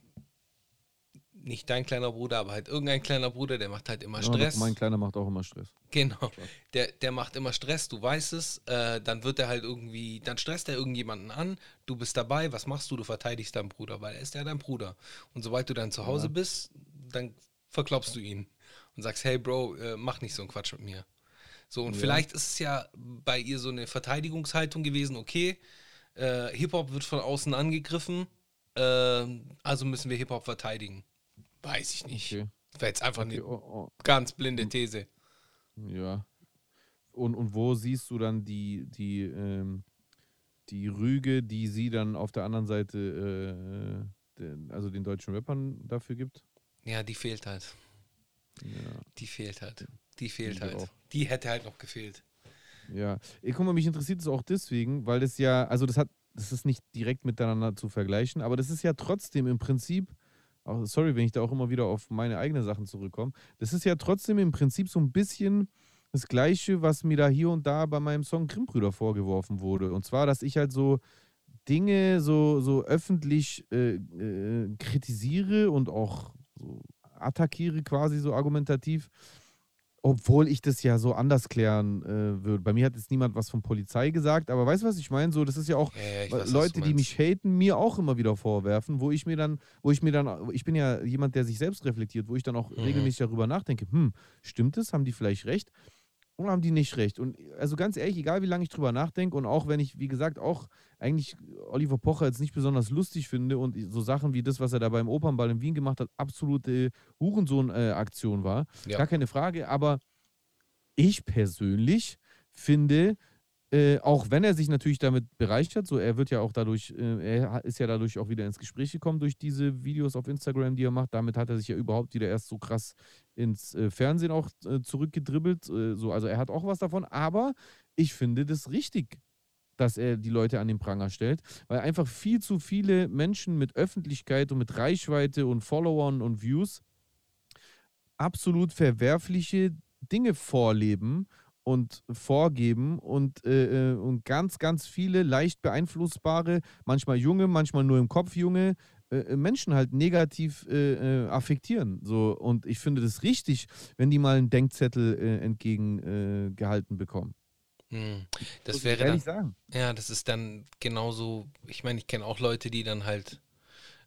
nicht dein kleiner Bruder, aber halt irgendein kleiner Bruder, der macht halt immer Ja, Stress. Mein Kleiner macht auch immer Stress. Genau. Der, der macht immer Stress, du weißt es. Äh, dann wird er halt irgendwie, dann stresst er irgendjemanden an. Du bist dabei, was machst du? Du verteidigst deinen Bruder, weil er ist ja dein Bruder. Und sobald du dann zu Hause bist, dann verklopfst du ihn und sagst, hey Bro, äh, mach nicht so einen Quatsch mit mir. So, und vielleicht ist es ja bei ihr so eine Verteidigungshaltung gewesen, okay, äh, Hip-Hop wird von außen angegriffen, äh, also müssen wir Hip-Hop verteidigen. Weiß ich nicht. Okay. Wäre jetzt einfach okay eine oh, oh, ganz blinde These. ja. Und, und wo siehst du dann die, die, ähm, die Rüge, die sie dann auf der anderen Seite, äh, den, also den deutschen Rappern dafür gibt? Ja, die fehlt halt. Ja. Die fehlt halt. Die fehlt halt. auch. Die hätte halt noch gefehlt. Ja, ich guck mal, mich interessiert es auch deswegen, weil das ja, also das hat, das ist nicht direkt miteinander zu vergleichen, aber das ist ja trotzdem im Prinzip, auch, sorry, wenn ich da auch immer wieder auf meine eigenen Sachen zurückkomme, das ist ja trotzdem im Prinzip so ein bisschen das Gleiche, was mir da hier und da bei meinem Song Grimmbrüder vorgeworfen wurde. Und zwar, dass ich halt so Dinge so, so öffentlich äh, äh, kritisiere und auch so attackiere quasi so argumentativ, obwohl ich das ja so anders klären äh, würde. Bei mir hat jetzt niemand was von Polizei gesagt, aber weißt du, was ich meine? So, das ist ja auch Ja, ja, weiß, Leute, die mich haten, mir auch immer wieder vorwerfen, wo ich mir dann, wo ich mir dann, ich bin ja jemand, der sich selbst reflektiert, wo ich dann auch Mhm. regelmäßig darüber nachdenke, hm, stimmt es? Haben die vielleicht recht? Oder haben die nicht recht? Und also ganz ehrlich, egal wie lange ich drüber nachdenke und auch wenn ich, wie gesagt, auch eigentlich Oliver Pocher jetzt nicht besonders lustig finde und so Sachen wie das, was er da beim Opernball in Wien gemacht hat, absolute Hurensohn-Aktion war, Ja. gar keine Frage, aber ich persönlich finde, äh, auch wenn er sich natürlich damit bereichert, so er wird ja auch dadurch, äh, er ist ja dadurch auch wieder ins Gespräch gekommen durch diese Videos auf Instagram, die er macht. Damit hat er sich ja überhaupt wieder erst so krass ins äh, Fernsehen auch äh, zurückgedribbelt. Äh, so, also er hat auch was davon, aber ich finde das richtig, dass er die Leute an den Pranger stellt, weil einfach viel zu viele Menschen mit Öffentlichkeit und mit Reichweite und Followern und Views absolut verwerfliche Dinge vorleben und vorgeben und, äh, und ganz, ganz viele leicht beeinflussbare, manchmal junge, manchmal nur im Kopf junge äh, äh, Menschen halt negativ äh, äh, affektieren. So. Und ich finde das richtig, wenn die mal einen Denkzettel entgegengehalten gehalten bekommen. Hm. Das ich wäre dann, sagen. ja, das ist dann genauso, ich meine, ich kenne auch Leute, die dann halt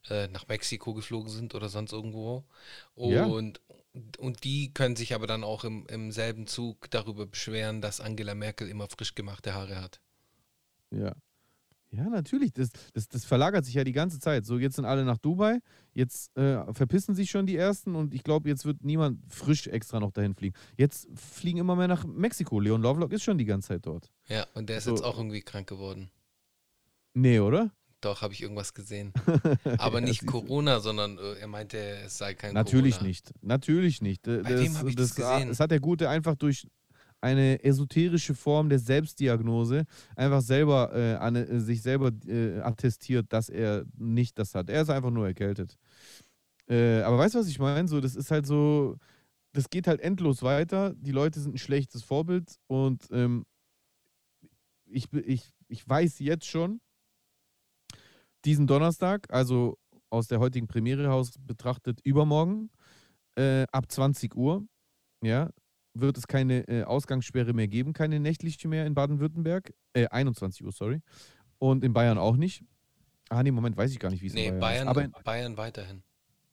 nach Mexiko geflogen sind oder sonst irgendwo. Ja. Und, und die können sich aber dann auch im, im selben Zug darüber beschweren, dass Angela Merkel immer frisch gemachte Haare hat. Ja. Ja, natürlich. Das, das, das verlagert sich ja die ganze Zeit. So, jetzt sind alle nach Dubai, jetzt äh, verpissen sich schon die Ersten und ich glaube, jetzt wird niemand frisch extra noch dahin fliegen. Jetzt fliegen immer mehr nach Mexiko. Leon Lovelock ist schon die ganze Zeit dort. Ja, und der ist So. jetzt auch irgendwie krank geworden. Nee, oder? Doch, habe ich irgendwas gesehen. Aber Ja, nicht. Corona, sondern äh, er meinte, es sei kein Natürlich Corona. nicht. Natürlich nicht. Äh, Bei wem hab ich das gesehen? Das hat der Gute einfach durch eine esoterische Form der Selbstdiagnose einfach selber äh, an, äh, sich selber äh, attestiert, dass er nicht das hat. Er ist einfach nur erkältet. Äh, aber weißt du, was ich meine? So, das ist halt so, das geht halt endlos weiter. Die Leute sind ein schlechtes Vorbild und ähm, ich, ich, ich weiß jetzt schon, diesen Donnerstag, also aus der heutigen Premiere Haus betrachtet, übermorgen, äh, ab 20 Uhr, ja, wird es keine äh, Ausgangssperre mehr geben, keine nächtliche mehr in Baden-Württemberg. Äh, 21 Uhr, sorry. Und in Bayern auch nicht. Ah, nee, Moment, weiß ich gar nicht, wie es Nee, in Bayern, Bayern, ist. Aber in, Bayern weiterhin.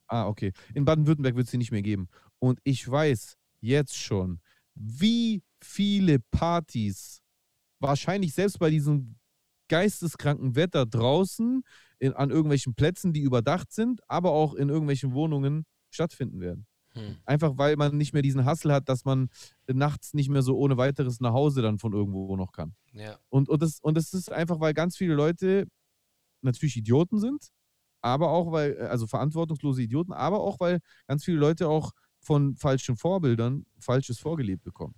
Ah, okay. In Baden-Württemberg wird es sie nicht mehr geben. Und ich weiß jetzt schon, wie viele Partys wahrscheinlich selbst bei diesem geisteskranken Wetter draußen in, an irgendwelchen Plätzen, die überdacht sind, aber auch in irgendwelchen Wohnungen stattfinden werden. Hm. Einfach weil man nicht mehr diesen Hassel hat, dass man nachts nicht mehr so ohne weiteres nach Hause dann von irgendwo noch kann. Ja. Und, und, das, und das ist einfach, weil ganz viele Leute natürlich Idioten sind, aber auch, weil, äh, also verantwortungslose Idioten, aber auch, weil ganz viele Leute auch von falschen Vorbildern Falsches vorgelebt bekommen.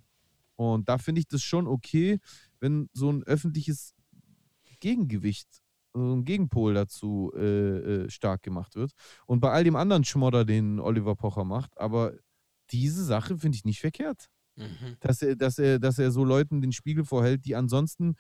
Und da finde ich das schon okay, wenn so ein öffentliches Gegengewicht, so ein Gegenpol dazu äh, äh, stark gemacht wird. Und bei all dem anderen Schmodder, den Oliver Pocher macht, aber diese Sache finde ich nicht verkehrt Mhm. dass er, dass er, dass er so Leuten den Spiegel vorhält, die ansonsten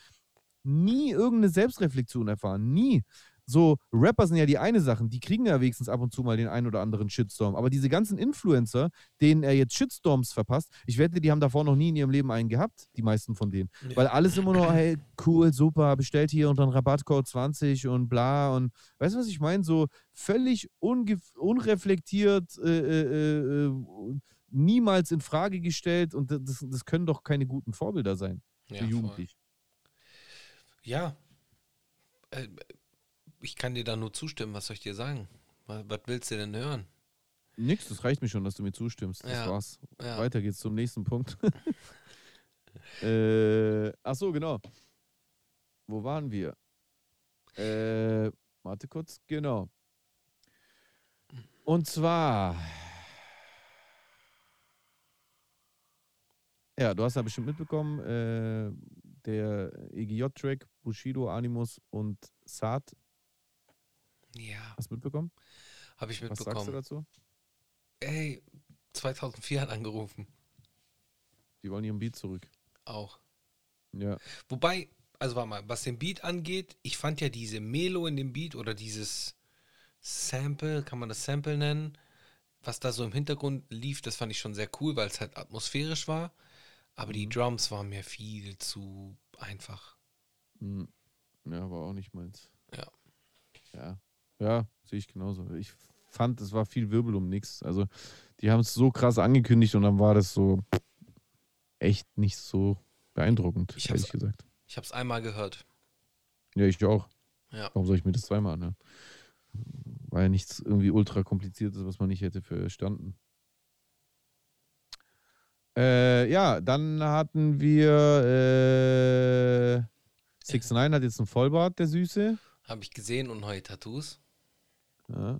nie irgendeine Selbstreflexion erfahren. Nie. So, Rapper sind ja die eine Sache, die kriegen ja wenigstens ab und zu mal den einen oder anderen Shitstorm. Aber diese ganzen Influencer, denen er jetzt Shitstorms verpasst, ich wette, die haben davor noch nie in ihrem Leben einen gehabt, die meisten von denen. Ja. Weil alles immer nur, hey, cool, super, bestellt hier und dann Rabattcode 20 und bla und weißt du, was ich meine? So völlig unreflektiert, äh, äh, äh, niemals in Frage gestellt und das, das können doch keine guten Vorbilder sein Ja, für voll. Jugendliche. Ja. Ich kann dir da nur zustimmen. Was soll ich dir sagen? Was, was willst du denn hören? Nix, das reicht mir schon, dass du mir zustimmst. Das Ja. war's. Ja. Weiter geht's zum nächsten Punkt. äh, ach so, genau. Wo waren wir? Äh, warte kurz, genau. Und zwar. Ja, du hast ja bestimmt mitbekommen, äh, der EGJ-Track, Bushido, Animus und Saad, Ja, hast du mitbekommen? habe ich Was sagst du mitbekommen. dazu? Ey, 2004 hat angerufen. Die wollen ihren Beat zurück. Auch. Ja. Wobei, also warte mal, was den Beat angeht, ich fand ja diese Melo in dem Beat oder dieses Sample, kann man das Sample nennen, was da so im Hintergrund lief, das fand ich schon sehr cool, weil es halt atmosphärisch war. Aber die Drums waren mir viel zu einfach. Hm. Ja, aber auch nicht meins. Ja. Ja. Ja, sehe ich genauso. Ich fand, es war viel Wirbel um nichts. Also, die haben es so krass angekündigt und dann war das so echt nicht so beeindruckend, Ich ehrlich gesagt. Ich habe es einmal gehört. Ja, ich auch. Ja. Warum soll ich mir das zweimal anhören? War ja nichts irgendwie ultra kompliziertes, was man nicht hätte verstanden. Äh, ja, dann hatten wir äh, 6 9 hat jetzt einen Vollbart, der Süße. Habe ich gesehen und neue Tattoos. Ja.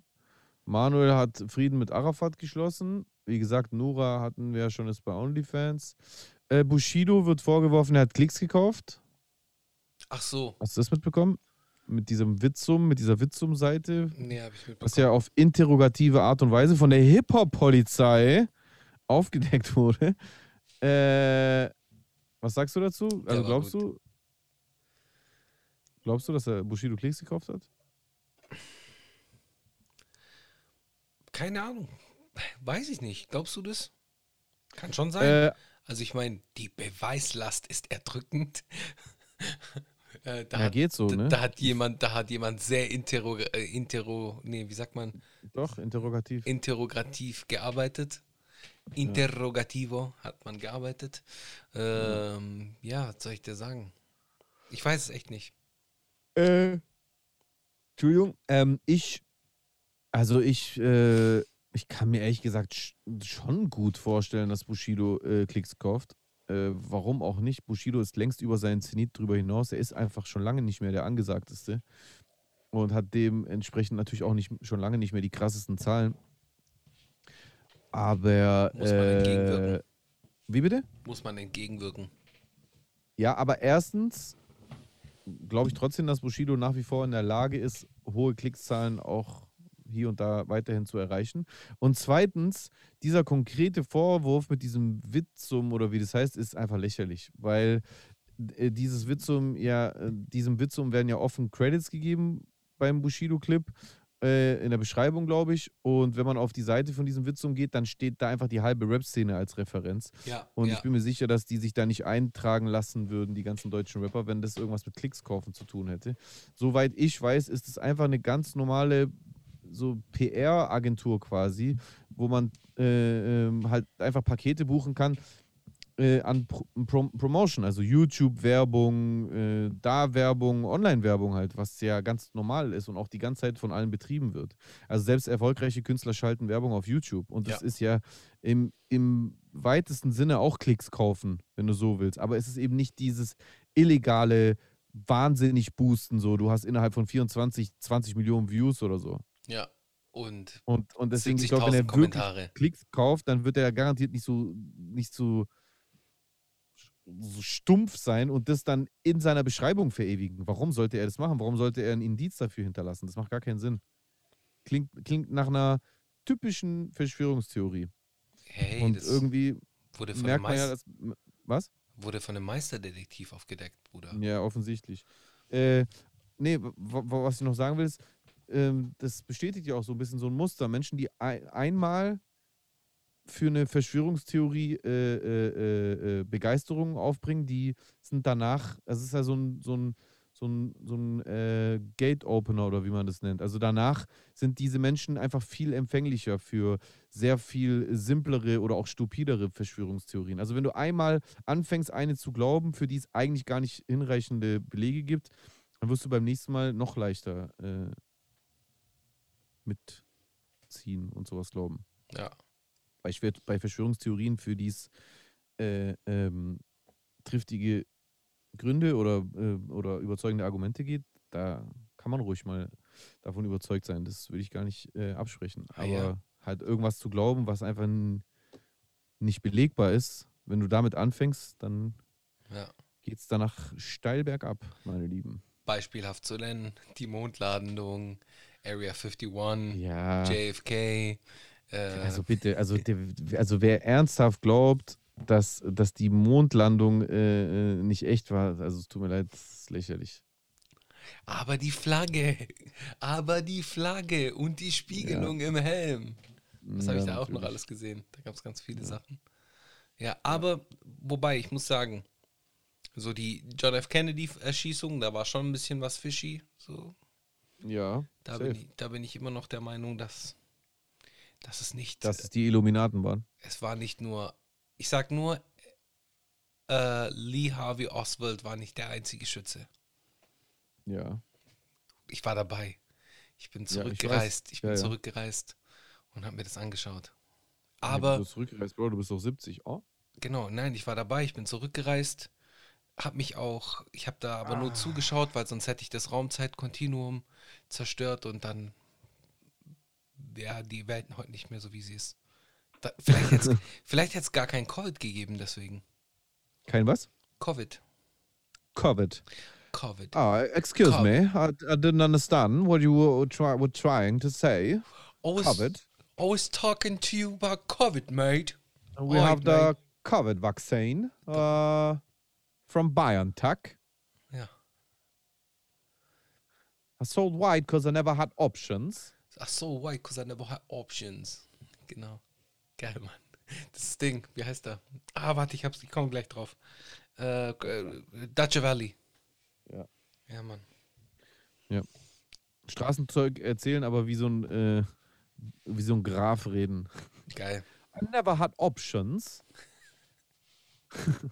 Manuel hat Frieden mit Arafat geschlossen. Wie gesagt, Nura hatten wir ja schon ist bei OnlyFans. Äh, Bushido wird vorgeworfen, er hat Klicks gekauft. Ach so. Hast du das mitbekommen? Mit diesem Witzum, mit dieser Witzum-Seite, Nee, habe ich was mitbekommen. ja auf interrogative Art und Weise von der Hip-Hop-Polizei aufgedeckt wurde. Äh, was sagst du dazu? Also glaubst gut. du, glaubst du, dass er Bushido Klicks gekauft hat? Keine Ahnung. Weiß ich nicht. Glaubst du das? Kann schon sein. Äh, Also ich meine, die Beweislast ist erdrückend. äh, da, ja, hat, geht so, da, ne? da hat jemand, da hat jemand sehr interro, äh, interro, nee, wie sagt man, Doch, interrogativ. interrogativ gearbeitet. Interrogativo hat man gearbeitet. Ähm, ja, was soll ich dir sagen? Ich weiß es echt nicht. Äh, Entschuldigung, ähm, ich, also ich, äh, ich kann mir ehrlich gesagt sch schon gut vorstellen, dass Bushido äh, Klicks kauft. Äh, warum auch nicht? Bushido ist längst über seinen Zenit drüber hinaus. Er ist einfach schon lange nicht mehr der angesagteste und hat dementsprechend natürlich auch nicht, schon lange nicht mehr die krassesten Zahlen. Aber, Muss man äh, entgegenwirken. wie bitte? Muss man entgegenwirken. Ja, aber erstens glaube ich trotzdem, dass Bushido nach wie vor in der Lage ist, hohe Klickszahlen auch hier und da weiterhin zu erreichen. Und zweitens, dieser konkrete Vorwurf mit diesem Witzum oder wie das heißt, ist einfach lächerlich, weil äh, dieses Witzum ja, äh, diesem Witzum werden ja offen Credits gegeben beim Bushido-Clip äh, in der Beschreibung, glaube ich. Und wenn man auf die Seite von diesem Witzum geht, dann steht da einfach die halbe Rap-Szene als Referenz. Ja, Und ja. ich bin mir sicher, dass die sich da nicht eintragen lassen würden, die ganzen deutschen Rapper, wenn das irgendwas mit Klicks kaufen zu tun hätte. Soweit ich weiß, ist es einfach eine ganz normale so PR-Agentur quasi, wo man äh, ähm, halt einfach Pakete buchen kann äh, an Pro Pro Promotion, also YouTube-Werbung, äh, da Werbung, Online-Werbung halt, was ja ganz normal ist und auch die ganze Zeit von allen betrieben wird. Also selbst erfolgreiche Künstler schalten Werbung auf YouTube und das Ja. ist ja im, im weitesten Sinne auch Klicks kaufen, wenn du so willst. Aber es ist eben nicht dieses illegale, wahnsinnig boosten, so du hast innerhalb von 24, 20 Millionen Views oder so. Ja. Und Und, und deswegen, ich glaube, 70.000 wenn er wirklich Kommentare. Klicks kauft, dann wird er garantiert nicht so, nicht so, so stumpf sein und das dann in seiner Beschreibung verewigen. Warum sollte er das machen? Warum sollte er ein Indiz dafür hinterlassen? Das macht gar keinen Sinn. Klingt, klingt nach einer typischen Verschwörungstheorie. Hey, und das irgendwie wurde von, merkt man ja, dass. Was? wurde von einem Meisterdetektiv aufgedeckt, Bruder. Ja, offensichtlich. Äh, nee, was ich noch sagen will, ist, ähm, das bestätigt ja auch so ein bisschen so ein Muster. Menschen, die ein, einmal für eine Verschwörungstheorie äh, äh, äh, äh, Begeisterung aufbringen, die sind danach, es ist ja so ein, so ein, so ein, so ein äh, Gate-Opener oder wie man das nennt. Also danach sind diese Menschen einfach viel empfänglicher für sehr viel simplere oder auch stupidere Verschwörungstheorien. Also wenn du einmal anfängst, eine zu glauben, für die es eigentlich gar nicht hinreichende Belege gibt, dann wirst du beim nächsten Mal noch leichter äh, mitziehen und sowas glauben. Ja. Weil ich werde bei Verschwörungstheorien, für die es äh, ähm, triftige Gründe oder, äh, oder überzeugende Argumente geht, da kann man ruhig mal davon überzeugt sein. Das würde ich gar nicht äh, absprechen. Ah, Aber ja. halt irgendwas zu glauben, was einfach nicht belegbar ist, wenn du damit anfängst, dann Ja. geht es danach steil bergab, meine Lieben. Beispielhaft zu nennen, die Mondlandung, Area 51, Ja. JFK. Äh, Also bitte, also, der, also wer ernsthaft glaubt, dass, dass die Mondlandung äh, äh, nicht echt war, also es tut mir leid, das ist lächerlich. aber die Flagge, aber die Flagge und die Spiegelung im Helm. Das habe Ja, ich da auch noch natürlich. alles gesehen. Da gab es ganz viele Sachen. Ja, aber wobei, ich muss sagen, so die John F. Kennedy-Erschießung, da war schon ein bisschen was fishy. So, Ja, da, bin ich, da bin ich immer noch der Meinung, dass, dass es nicht, dass es die Illuminaten waren. es war nicht nur, ich sag nur, äh, Lee Harvey Oswald war nicht der einzige Schütze. Ja. Ich war dabei. Ich bin Ja, ich zurückgereist. ich, bin Ja, ja. zurückgereist und habe mir das angeschaut. Ja, Aber Du bist zurückgereist, Bro, du bist doch 70. Oh. Genau, nein, ich war dabei, ich bin zurückgereist, habe mich auch, ich habe da aber Ah. nur zugeschaut, weil sonst hätte ich das Raumzeitkontinuum zerstört und dann wäre die Welt heute nicht mehr so, wie sie ist. Da, vielleicht hätte es vielleicht gar kein Covid gegeben, deswegen. Kein was? Covid. Covid. Covid. Ah, excuse Covid. me. I, I didn't understand what you were, try, were trying to say. Always, Covid. always talking to you about Covid, mate. We Alright, have the mate. COVID vaccine uh, from BioNTech. Ja. I sold white because I never had options. Ach so, why? Because I never had options. Genau. Geil, Mann. Das Ding, wie heißt der? Ah, warte, ich hab's, ich komme gleich drauf. Äh, äh, Dutch Valley. Ja. Ja, Mann. Straßenzeug erzählen, aber wie so ein, äh, wie so ein Graf reden. Geil. I never had options.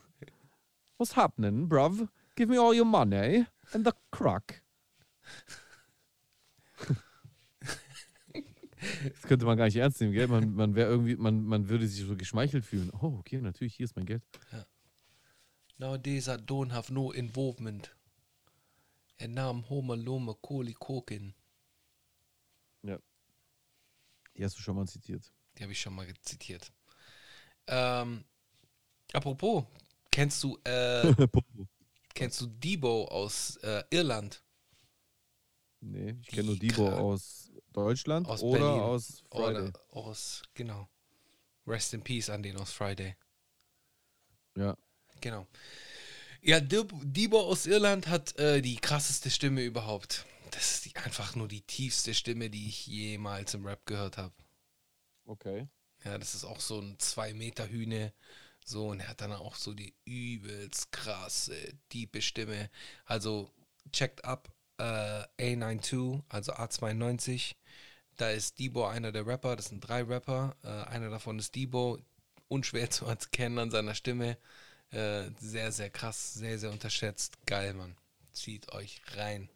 What's happening, bruv? Give me all your money and the crack. Das könnte man gar nicht ernst nehmen, gell? Man, man wäre irgendwie, man, man würde sich so geschmeichelt fühlen. Oh, okay, natürlich, hier ist mein Geld. Nowadays I don't have no involvement. And now I'm home alone, Macaulay Culkin. Die hast du schon mal zitiert. Die habe ich schon mal zitiert. Ähm, apropos, kennst du, äh, kennst du Debo aus äh, Irland? nee, ich kenne nur Debo aus Deutschland Aus oder Berlin. aus Friday. Oder aus, genau. Rest in Peace an den aus Friday. Ja. Genau. Ja, Debo aus Irland hat äh, die krasseste Stimme überhaupt. Das ist die, einfach nur die tiefste Stimme, die ich jemals im Rap gehört habe. Okay. Ja, das ist auch so ein 2-Meter-Hühne. So, und er hat dann auch so die übelst krasse, tiefe Stimme. Also, checkt ab äh, A92, also A92. Da ist Debo einer der Rapper. Das sind drei Rapper. Äh, einer davon ist Debo. Unschwer zu erkennen an seiner Stimme. Äh, sehr, sehr krass, sehr, sehr unterschätzt. Geil, Mann. Zieht euch rein.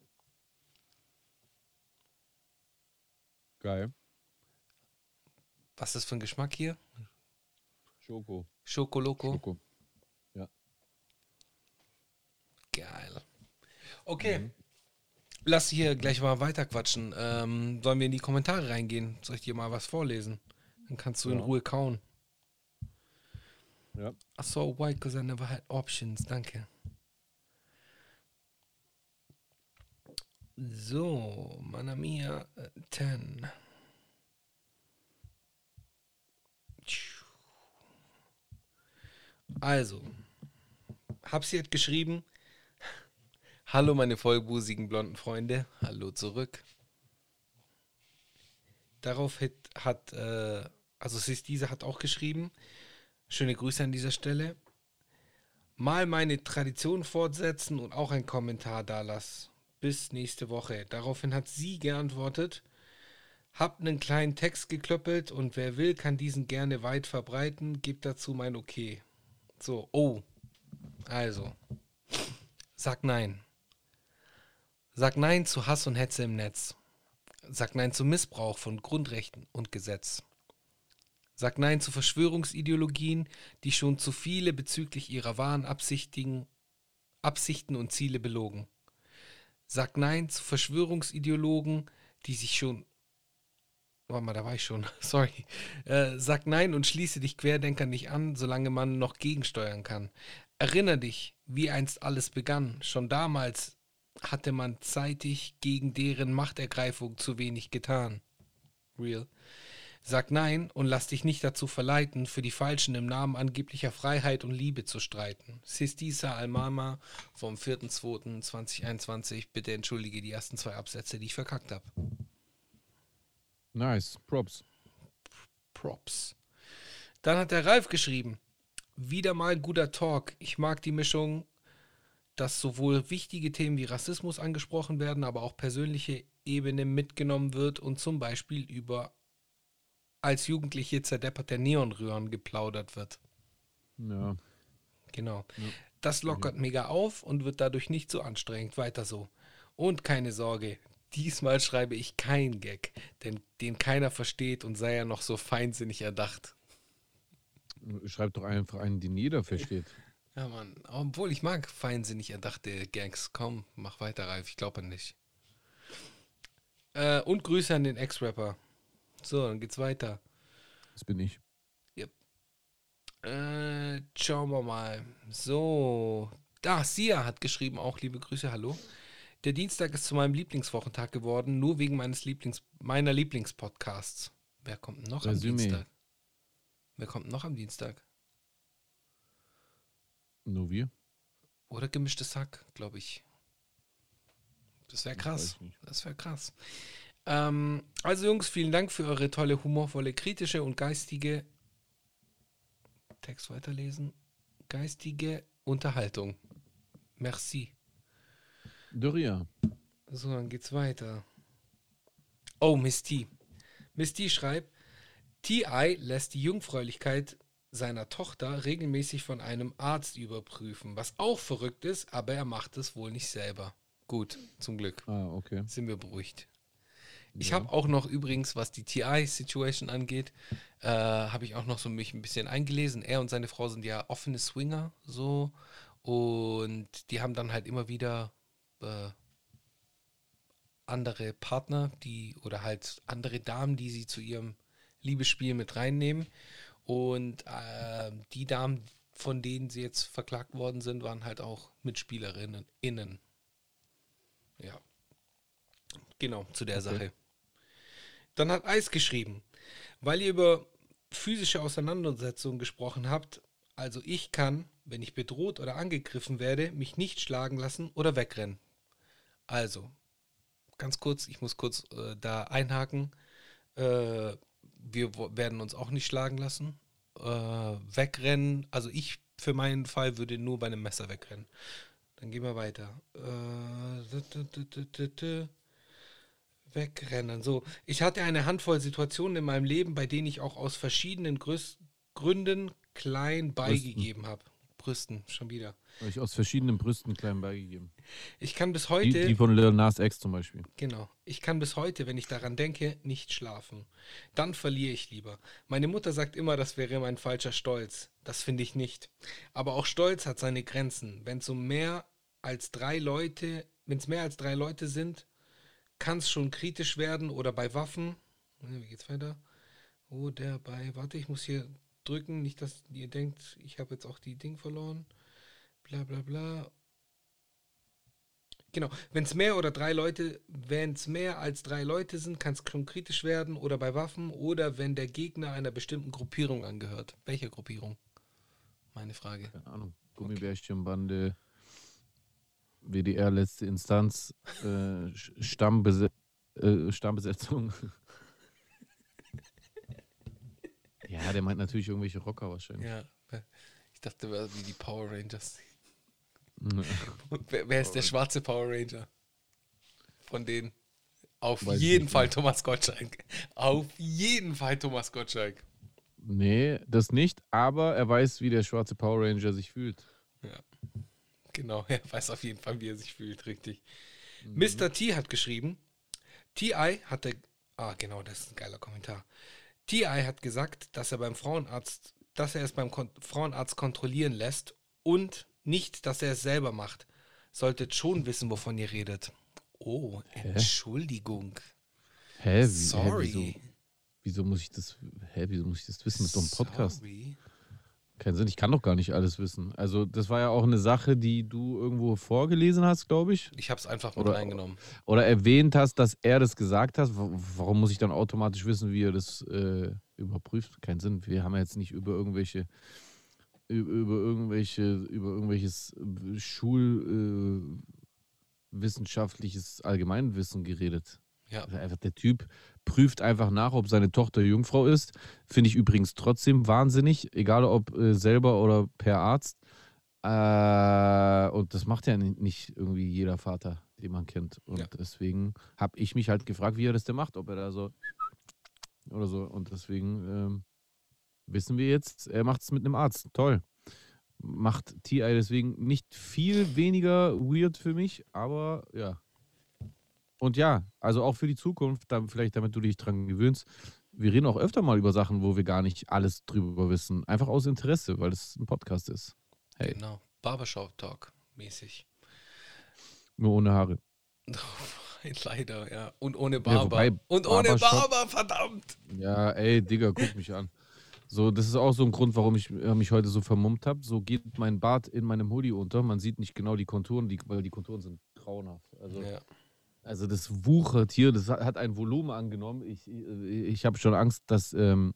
Geil. Was ist das für ein Geschmack hier? Schoko. Schokoloco. Schoko. Geil. Okay. Lass hier gleich mal weiterquatschen. Ähm, sollen wir in die Kommentare reingehen? Soll ich dir mal was vorlesen? Dann kannst du in Ja. Ruhe kauen. Ja. I saw white because I never had options. Danke. So, Mana Mia äh, 10. Also, Habsi hat geschrieben, Hallo, meine vollbusigen blonden Freunde. Hallo zurück. Darauf hat, hat äh, also Sistise hat auch geschrieben, schöne Grüße an dieser Stelle. Mal meine Tradition fortsetzen und auch einen Kommentar da lassen. Bis nächste Woche. Daraufhin hat sie geantwortet, hab einen kleinen Text geklöppelt und wer will, kann diesen gerne weit verbreiten. Gebt dazu mein Okay. So, oh. Also. Sag nein. Sag nein zu Hass und Hetze im Netz. Sag nein zu Missbrauch von Grundrechten und Gesetz. Sag nein zu Verschwörungsideologien, die schon zu viele bezüglich ihrer wahren Absichten, Absichten und Ziele belogen. Sag nein zu Verschwörungsideologen, die sich schon Warte mal, da war ich schon. Sorry. Äh, sag nein und schließe dich Querdenker nicht an, solange man noch gegensteuern kann. Erinner dich, wie einst alles begann. Schon damals hatte man zeitig gegen deren Machtergreifung zu wenig getan. Real. Sag nein und lass dich nicht dazu verleiten, für die Falschen im Namen angeblicher Freiheit und Liebe zu streiten. Sistisa Almama vom 4.2.2021. Bitte entschuldige die ersten zwei Absätze, die ich verkackt habe. Nice, Props. Props. Dann hat der Ralf geschrieben. Wieder mal guter Talk. Ich mag die Mischung, dass sowohl wichtige Themen wie Rassismus angesprochen werden, aber auch persönliche Ebene mitgenommen wird und zum Beispiel über als Jugendliche zerdepperte Neonröhren geplaudert wird. Ja. Genau. Das lockert mega auf und wird dadurch nicht so anstrengend. Weiter so. Und keine Sorge, diesmal schreibe ich keinen Gag, denn den keiner versteht und sei ja noch so feinsinnig erdacht. Schreib doch einfach einen, den jeder versteht. Ja, Mann. Obwohl ich mag feinsinnig erdachte Gags. Komm, mach weiter, Ralf. Ich glaube nicht. Äh, und Grüße an den Ex-Rapper. So, dann geht's weiter. Das bin ich. Äh, schauen wir mal. So. Da, Sia hat geschrieben, auch liebe Grüße, hallo. Der Dienstag ist zu meinem Lieblingswochentag geworden, nur wegen meines Lieblings, meiner Lieblingspodcasts. Wer kommt noch am Resümee. Dienstag? Wer kommt noch am Dienstag? Nur wir? Oder gemischtes Hack, glaube ich. Das wäre krass. Das wäre krass. Ähm, also Jungs, vielen Dank für eure tolle, humorvolle, kritische und geistige Text weiterlesen. Geistige Unterhaltung. Merci. Doria. So, dann geht's weiter. Oh, Miss T. Miss T schreibt, T.I. lässt die Jungfräulichkeit seiner Tochter regelmäßig von einem Arzt überprüfen, was auch verrückt ist, aber er macht es wohl nicht selber. Gut, zum Glück. Ah, okay. Sind wir beruhigt. Ich Ja. habe auch noch übrigens, was die TI-Situation angeht, äh, habe ich auch noch so mich ein bisschen eingelesen. Er und seine Frau sind ja offene Swinger, so. Und die haben dann halt immer wieder äh, andere Partner, die oder halt andere Damen, die sie zu ihrem Liebesspiel mit reinnehmen. Und äh, die Damen, von denen sie jetzt verklagt worden sind, waren halt auch Mitspielerinnen innen. Ja. Genau, zu der Okay. Sache. Dann hat Eis geschrieben, weil ihr über physische Auseinandersetzungen gesprochen habt, also ich kann, wenn ich bedroht oder angegriffen werde, mich nicht schlagen lassen oder wegrennen. Also, ganz kurz, ich muss kurz äh, da einhaken. Äh, wir werden uns auch nicht schlagen lassen. Äh, wegrennen, also ich für meinen Fall würde nur bei einem Messer wegrennen. Dann gehen wir weiter. Äh. Wegrennen. So, ich hatte eine Handvoll Situationen in meinem Leben, bei denen ich auch aus verschiedenen Grüß Gründen klein beigegeben habe. Brüsten, schon wieder. Habe ich aus verschiedenen Brüsten klein beigegeben. Ich kann bis Die, heute. die von Lil Nas X zum Beispiel. Genau. Ich kann bis heute, wenn ich daran denke, nicht schlafen. Dann verliere ich lieber. Meine Mutter sagt immer, das wäre mein falscher Stolz. Das finde ich nicht. Aber auch Stolz hat seine Grenzen. Wenn es um mehr als drei Leute, wenn es mehr als drei Leute sind, kann es schon kritisch werden oder bei Waffen. Wie geht's weiter? Oder bei, warte, ich muss hier drücken, nicht, dass ihr denkt, ich habe jetzt auch die Ding verloren. Bla bla bla. Genau, wenn es mehr oder drei Leute, wenn es mehr als drei Leute sind, kann es schon kritisch werden oder bei Waffen oder wenn der Gegner einer bestimmten Gruppierung angehört. Welche Gruppierung? Meine Frage. Keine Ahnung. Gummibärchenbande. WDR letzte Instanz, äh, Stammbese äh, Stammbesetzung. Ja, der meint natürlich irgendwelche Rocker wahrscheinlich. Ja. Ich dachte, wir wie die Power Rangers. Ja. Wer, wer ist der schwarze Power Ranger? Von denen? Auf Weiß jeden nicht Fall mehr. Thomas Gottschalk. Auf jeden Fall Thomas Gottschalk. Nee, das nicht, aber er weiß, wie der schwarze Power Ranger sich fühlt. Genau, er weiß auf jeden Fall, wie er sich fühlt, richtig. Mhm. Mr. T hat geschrieben, TI hatte, ah genau, das ist ein geiler Kommentar. TI hat gesagt, dass er beim Frauenarzt, dass er es beim Kon Frauenarzt kontrollieren lässt und nicht, dass er es selber macht. Solltet schon wissen, wovon ihr redet. Oh, Entschuldigung. Hä? Wie, Sorry. Hä, wieso, wieso muss ich das, hä, wieso muss ich das wissen? Das ist doch ein Podcast. Sorry. Keinen Sinn, ich kann doch gar nicht alles wissen. Also, das war ja auch eine Sache, die du irgendwo vorgelesen hast, glaube ich. Ich habe es einfach mit Oder- reingenommen. Oder erwähnt hast, dass er das gesagt hat. Wa- Warum muss ich dann automatisch wissen, wie er das äh, überprüft? Keinen Sinn. Wir haben ja jetzt nicht über irgendwelche über, irgendwelche über irgendwelches Schulwissenschaftliches äh, wissenschaftliches Allgemeinwissen geredet. Ja. Also einfach der Typ prüft einfach nach, ob seine Tochter Jungfrau ist. Finde ich übrigens trotzdem wahnsinnig, egal ob äh, selber oder per Arzt. Äh, und das macht ja ni- nicht irgendwie jeder Vater, den man kennt. Und Ja. deswegen habe ich mich halt gefragt, wie er das denn macht, ob er da so oder so. Und deswegen ähm, wissen wir jetzt, er macht es mit einem Arzt. Toll. Macht TI deswegen nicht viel weniger weird für mich, aber ja. Und ja, also auch für die Zukunft, dann vielleicht damit du dich dran gewöhnst. Wir reden auch öfter mal über Sachen, wo wir gar nicht alles drüber wissen. Einfach aus Interesse, weil es ein Podcast ist. Hey, Genau. Barbershop-Talk mäßig. nur ohne Haare. Leider, ja. Und ohne Barber. wobei Und ohne Barber, verdammt. Ja, ey, Digga, guck mich an. So, das ist auch so ein Grund, warum ich äh, mich heute so vermummt habe. So geht mein Bart in meinem Hoodie unter. Man sieht nicht genau die Konturen, die, weil die Konturen sind grauenhaft. Also, Ja. Also das wuchert hier, das hat- ein Volumen angenommen. Ich, ich, ich habe schon Angst, dass, ähm,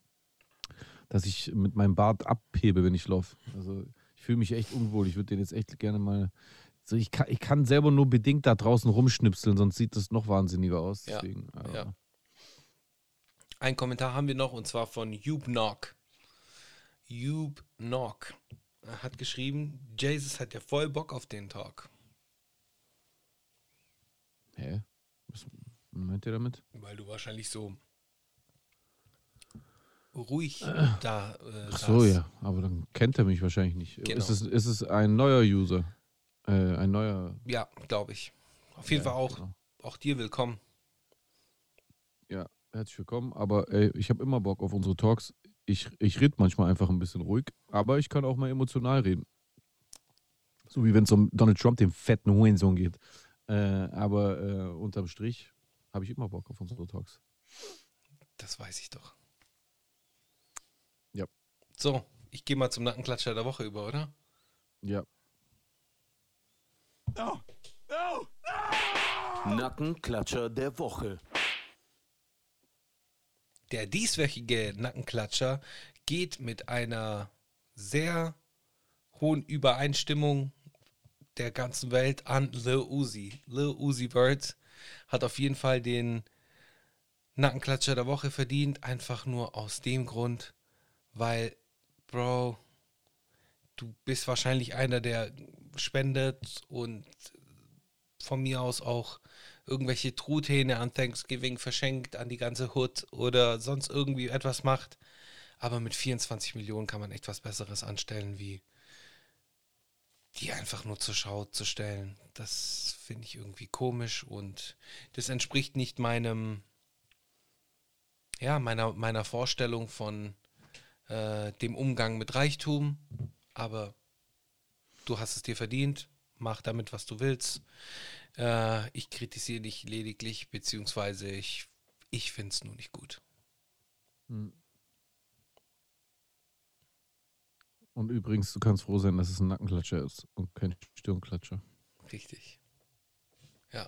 dass ich mit meinem Bart abhebe, wenn ich laufe. Also ich fühle mich echt unwohl. Ich würde den jetzt echt gerne mal. So, ich, kann, ich kann selber nur bedingt da draußen rumschnipseln, sonst sieht das noch wahnsinniger aus. Ja, Deswegen, äh, ja. Ein Kommentar haben wir noch und zwar von Jube Knock. Jube Knock hat geschrieben, Jesus hat ja voll Bock auf den Talk. Hä? Was meint ihr damit? Weil du wahrscheinlich so ruhig da äh, Ach so, ja. Aber dann kennt er mich wahrscheinlich nicht. Genau. Ist, es, ist es ein neuer User? Äh, ein neuer. Ja, glaube ich. Auf jeden Ja, Fall auch, genau. auch dir willkommen. Ja, herzlich willkommen. Aber ey, ich habe immer Bock auf unsere Talks. Ich, ich rede manchmal einfach ein bisschen ruhig, aber ich kann auch mal emotional reden. So wie wenn es um Donald Trump, den fetten Hurensohn geht. Äh, aber äh, unterm Strich habe ich immer Bock auf unsere Talks. Das weiß ich doch. Ja. So, ich gehe mal zum Nackenklatscher der Woche über, oder? Ja. Nackenklatscher der Woche. Der dieswöchige Nackenklatscher geht mit einer sehr hohen Übereinstimmung der ganzen Welt an Lil Uzi. Lil Uzi Vert hat auf jeden Fall den Nackenklatscher der Woche verdient, einfach nur aus dem Grund, weil, Bro, du bist wahrscheinlich einer, der spendet und von mir aus auch irgendwelche Truthähne an Thanksgiving verschenkt an die ganze Hood oder sonst irgendwie etwas macht. Aber mit 24 Millionen kann man echt was Besseres anstellen, wie die einfach nur zur Schau zu stellen. Das finde ich irgendwie komisch und das entspricht nicht meinem, ja, meiner, meiner Vorstellung von äh, dem Umgang mit Reichtum. Aber du hast es dir verdient, mach damit, was du willst. Äh, ich kritisiere dich lediglich, beziehungsweise ich, ich finde es nur nicht gut. Und übrigens, du kannst froh sein, dass es ein Nackenklatscher ist und kein Stirnklatscher. Richtig. Ja.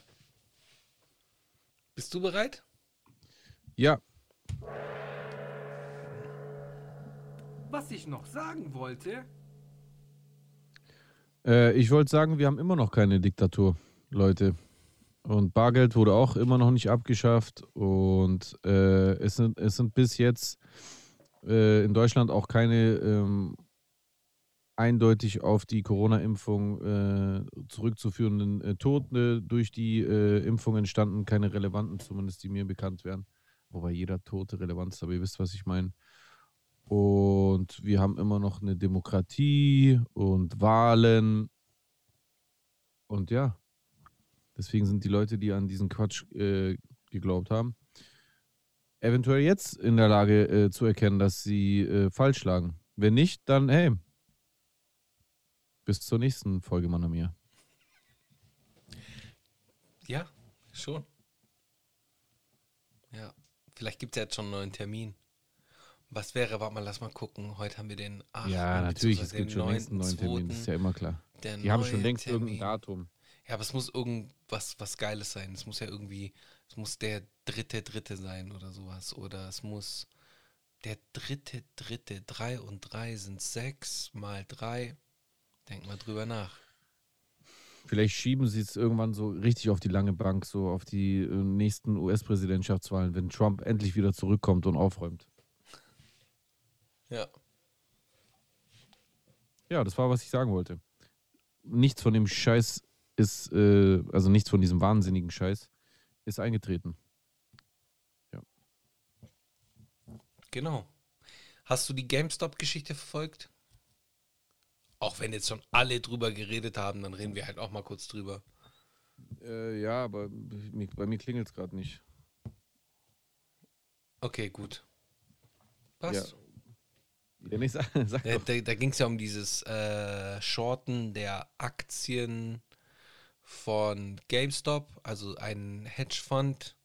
Bist du bereit? Ja, Was ich noch sagen wollte. Äh, ich wollte sagen, wir haben immer noch keine Diktatur, Leute. Und Bargeld wurde auch immer noch nicht abgeschafft. Und äh, es, sind, es sind bis jetzt äh, in Deutschland auch keine ähm, eindeutig auf die Corona-Impfung äh, zurückzuführenden äh, Tote durch die äh, Impfung entstanden. Keine relevanten, zumindest die mir bekannt wären. Wobei jeder Tote relevant ist, aber ihr wisst, was ich meine. Und wir haben immer noch eine Demokratie und Wahlen. Und ja, deswegen sind die Leute, die an diesen Quatsch äh, geglaubt haben, eventuell jetzt in der Lage äh, zu erkennen, dass sie äh, falsch lagen. Wenn nicht, dann hey, bis zur nächsten Folge, Manamir. Ja, schon. Ja, vielleicht gibt es ja jetzt schon einen neuen Termin. Was wäre, warte mal, lass mal gucken. Heute haben wir den 8. Ja, natürlich, es gibt schon längst einen neuen Termin, das ist ja immer klar. Die haben schon längst Termin. irgendein Datum. Ja, aber es muss irgendwas was Geiles sein. Es muss ja irgendwie, es muss der dritte Dritte sein oder sowas. Oder es muss der dritte Dritte. Drei und drei sind sechs mal drei. Denk mal drüber nach. Vielleicht schieben sie es irgendwann so richtig auf die lange Bank, so auf die äh, nächsten US-Präsidentschaftswahlen, wenn Trump endlich wieder zurückkommt und aufräumt. Ja. Ja, das war, was ich sagen wollte. Nichts von dem Scheiß ist, äh, also nichts von diesem wahnsinnigen Scheiß ist eingetreten. Genau. Hast du die GameStop-Geschichte verfolgt? Auch wenn jetzt schon alle drüber geredet haben, dann reden wir halt auch mal kurz drüber. Äh, ja, aber bei mir klingelt es gerade nicht. Okay, gut. Passt. Ja, nee, sag, sag Da, da, da ging es ja um dieses äh, Shorten der Aktien von GameStop. Also ein Hedgefonds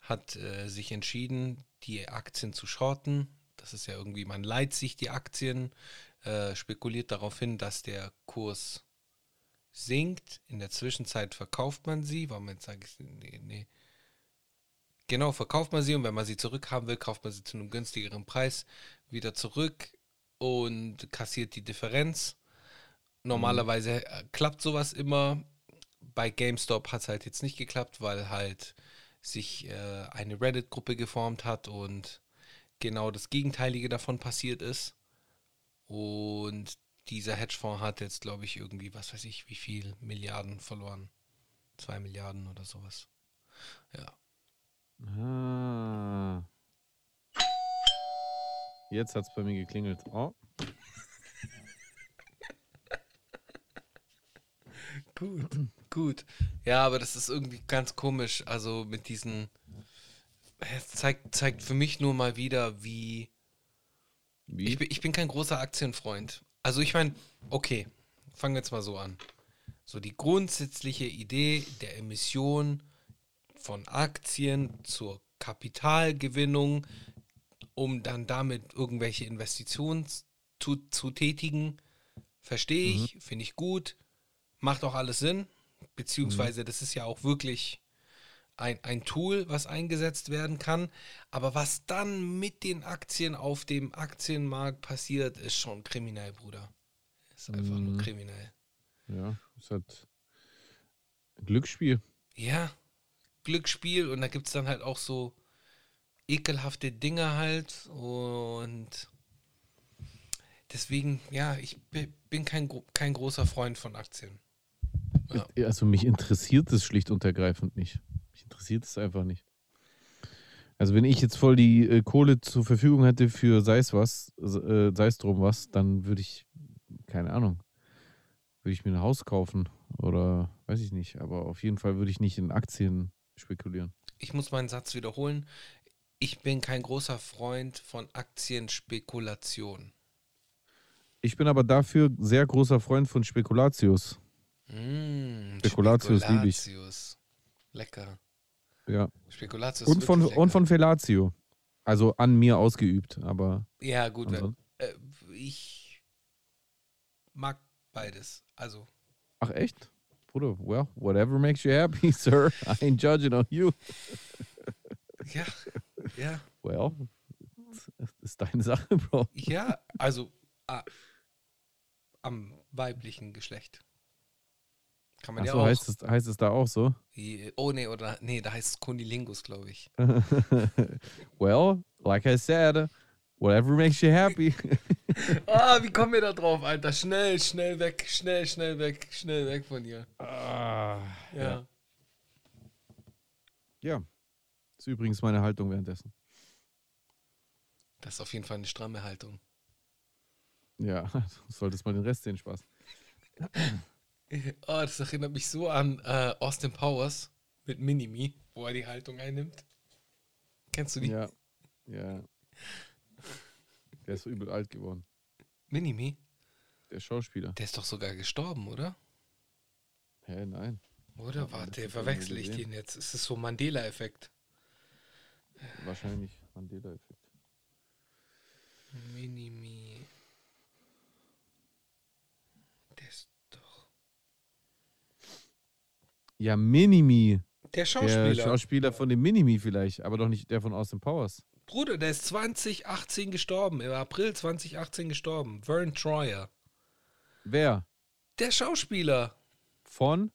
hat äh, sich entschieden, die Aktien zu shorten. Das ist ja irgendwie, man leiht sich die Aktien, äh, spekuliert darauf hin, dass der Kurs sinkt. In der Zwischenzeit verkauft man sie. Warum jetzt sage ich, nee, nee. Genau, verkauft man sie und wenn man sie zurückhaben will, kauft man sie zu einem günstigeren Preis wieder zurück und kassiert die Differenz. Normalerweise äh, klappt sowas immer. Bei GameStop hat es halt jetzt nicht geklappt, weil halt sich äh, eine Reddit-Gruppe geformt hat und genau das Gegenteilige davon passiert ist. Und dieser Hedgefonds hat jetzt, glaube ich, irgendwie, was weiß ich, wie viel Milliarden verloren. Zwei Milliarden oder sowas. Ja. Ah. Jetzt hat es bei mir geklingelt. Oh. Gut, gut. Ja, aber das ist irgendwie ganz komisch. Also mit diesen. Es zeigt, zeigt für mich nur mal wieder, wie. Wie? Ich bin, ich bin kein großer Aktienfreund. Also ich meine, okay, fangen wir jetzt mal so an. So die grundsätzliche Idee der Emission von Aktien zur Kapitalgewinnung, um dann damit irgendwelche Investitionen zu, zu tätigen, verstehe ich, finde ich gut, macht auch alles Sinn, beziehungsweise das ist ja auch wirklich ein, ein Tool, was eingesetzt werden kann. Aber was dann mit den Aktien auf dem Aktienmarkt passiert, ist schon kriminell, Bruder. Ist einfach nur kriminell. Ja, ist halt ein Glücksspiel. Ja, Glücksspiel und da gibt es dann halt auch so ekelhafte Dinge halt und deswegen, ja, ich bi- bin kein, kein großer Freund von Aktien. Ja. Also mich interessiert es schlicht und ergreifend nicht. Interessiert es einfach nicht. Also wenn ich jetzt voll die äh, Kohle zur Verfügung hätte für sei es was, äh, sei es drum was, dann würde ich, keine Ahnung, würde ich mir ein Haus kaufen oder weiß ich nicht. Aber auf jeden Fall würde ich nicht in Aktien spekulieren. Ich muss meinen Satz wiederholen. Ich bin kein großer Freund von Aktienspekulation. Ich bin aber dafür sehr großer Freund von Spekulatius. Mm, Spekulatius lieb ich. Spekulatius. Lecker. Ja. Spekulatius Und von, und von Felatio. Also an mir ausgeübt, aber Ja, gut. Ansonsten- Äh, ich mag beides. Also, Ach echt? Bruder, well, whatever makes you happy, sir. I ain't judging on you. ja, ja, Well, das ist deine Sache, Bro. ja, also ah, am weiblichen Geschlecht. Kann man ja Achso, auch. heißt es, heißt es da auch so? Oh, nee, oder, nee, da heißt es Kunilingus, glaube ich. well, like I said, whatever makes you happy. Ah, wie kommen wir da drauf, Alter? Schnell, schnell weg, schnell, schnell weg, schnell weg von hier. ah, Ja. ja. Ist übrigens meine Haltung währenddessen. Das ist auf jeden Fall eine stramme Haltung. Ja, du solltest mal den Rest sehen, Spaß. Oh, das erinnert mich so an äh, Austin Powers mit Minimi, wo er die Haltung einnimmt. Kennst du die? Ja, ja. Der ist so übel alt geworden. Minimi? Der Schauspieler. Der ist doch sogar gestorben, oder? Hä, nein. Oder? Warte, verwechsel ich den jetzt? Es ist so Mandela-Effekt. Wahrscheinlich Mandela-Effekt. Minimi. Der ist doch. Ja, Minimi. Der Der Schauspieler. Schauspieler von dem Minimi vielleicht, aber doch nicht der von Austin Powers. Bruder, der ist 2018 gestorben. Im April 2018 gestorben. Vern Troyer. Wer? Der Schauspieler. Von?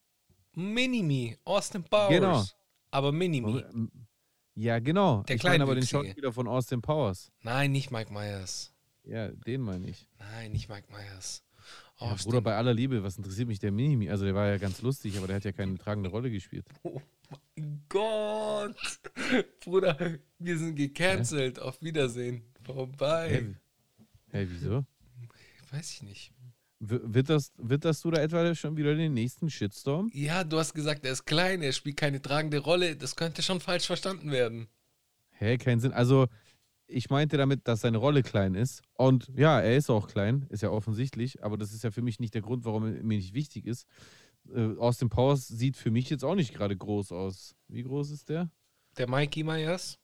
Minimi. Austin Powers. Genau. Aber Minimi. Ja, genau. Der ich meine aber den. Schauspieler von Austin Powers. Nein, nicht Mike Myers. Ja, den meine ich. Nein, nicht Mike Myers. Ja, Austin Bruder, bei aller Liebe, was interessiert mich der Minimi? Also der war ja ganz lustig, aber der hat ja keine tragende Rolle gespielt. Gott. Bruder, wir sind gecancelt. Auf Wiedersehen. Vorbei. Hä, hey, wieso? Weiß ich nicht. W witterst, witterst du da etwa schon wieder den nächsten Shitstorm? Ja, du hast gesagt, er ist klein, er spielt keine tragende Rolle. Das könnte schon falsch verstanden werden. Hä, keinen Sinn. Also, ich meinte damit, dass seine Rolle klein ist. Und ja, er ist auch klein, ist ja offensichtlich, aber das ist ja für mich nicht der Grund, warum er mir nicht wichtig ist. Äh, Austin Powers sieht für mich jetzt auch nicht gerade groß aus. Wie groß ist der? Der Mikey Myers.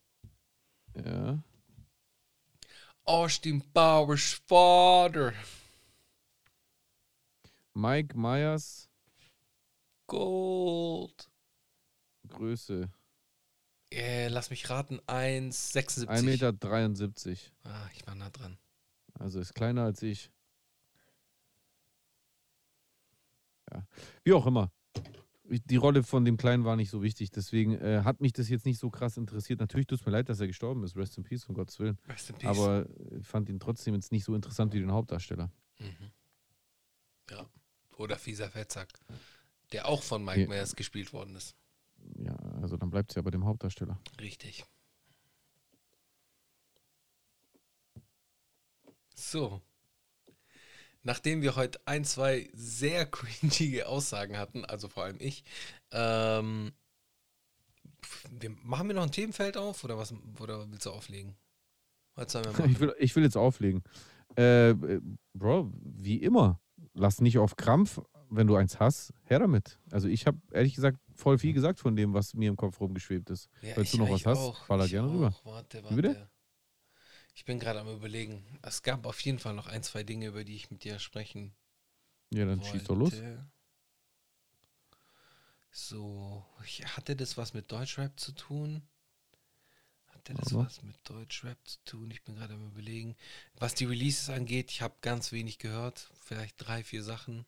Ja. Austin Powers Vater. Mike Myers, Gold. Größe Äh, lass mich raten, 1,76. 1,73 Meter. Ah, ich war nah dran. Also ist kleiner als ich. Ja. Wie auch immer. Die Rolle von dem Kleinen war nicht so wichtig, deswegen äh, hat mich das jetzt nicht so krass interessiert. Natürlich tut es mir leid, dass er gestorben ist. Rest in Peace, um Gottes Willen. Rest in Peace. Aber ich fand ihn trotzdem jetzt nicht so interessant wie den Hauptdarsteller. Mhm. Ja. Oder Fieser Fettsack. Der auch von Mike Ja. Myers gespielt worden ist. Ja, also dann bleibt es ja bei dem Hauptdarsteller. Richtig. So. Nachdem wir heute ein, zwei sehr cringige Aussagen hatten, also vor allem ich, ähm, wir, machen wir noch ein Themenfeld auf oder was oder willst du auflegen? Ich will, ich will jetzt auflegen. Äh, äh, Bro, wie immer, lass nicht auf Krampf, wenn du eins hast, her damit. Also ich habe ehrlich gesagt voll viel gesagt von dem, was mir im Kopf rumgeschwebt ist. Ja, Falls du noch was hast, auch, baller ich gerne auch. rüber. Warte, Wie bitte? warte. Ich bin gerade am überlegen. Es gab auf jeden Fall noch ein, zwei Dinge, über die ich mit dir sprechen Ja, dann schieß doch los. wollte. So, hatte das was mit Deutschrap zu tun? Hatte das Aber. was mit Deutschrap zu tun? Ich bin gerade am überlegen. Was die Releases angeht, ich habe ganz wenig gehört. Vielleicht drei, vier Sachen.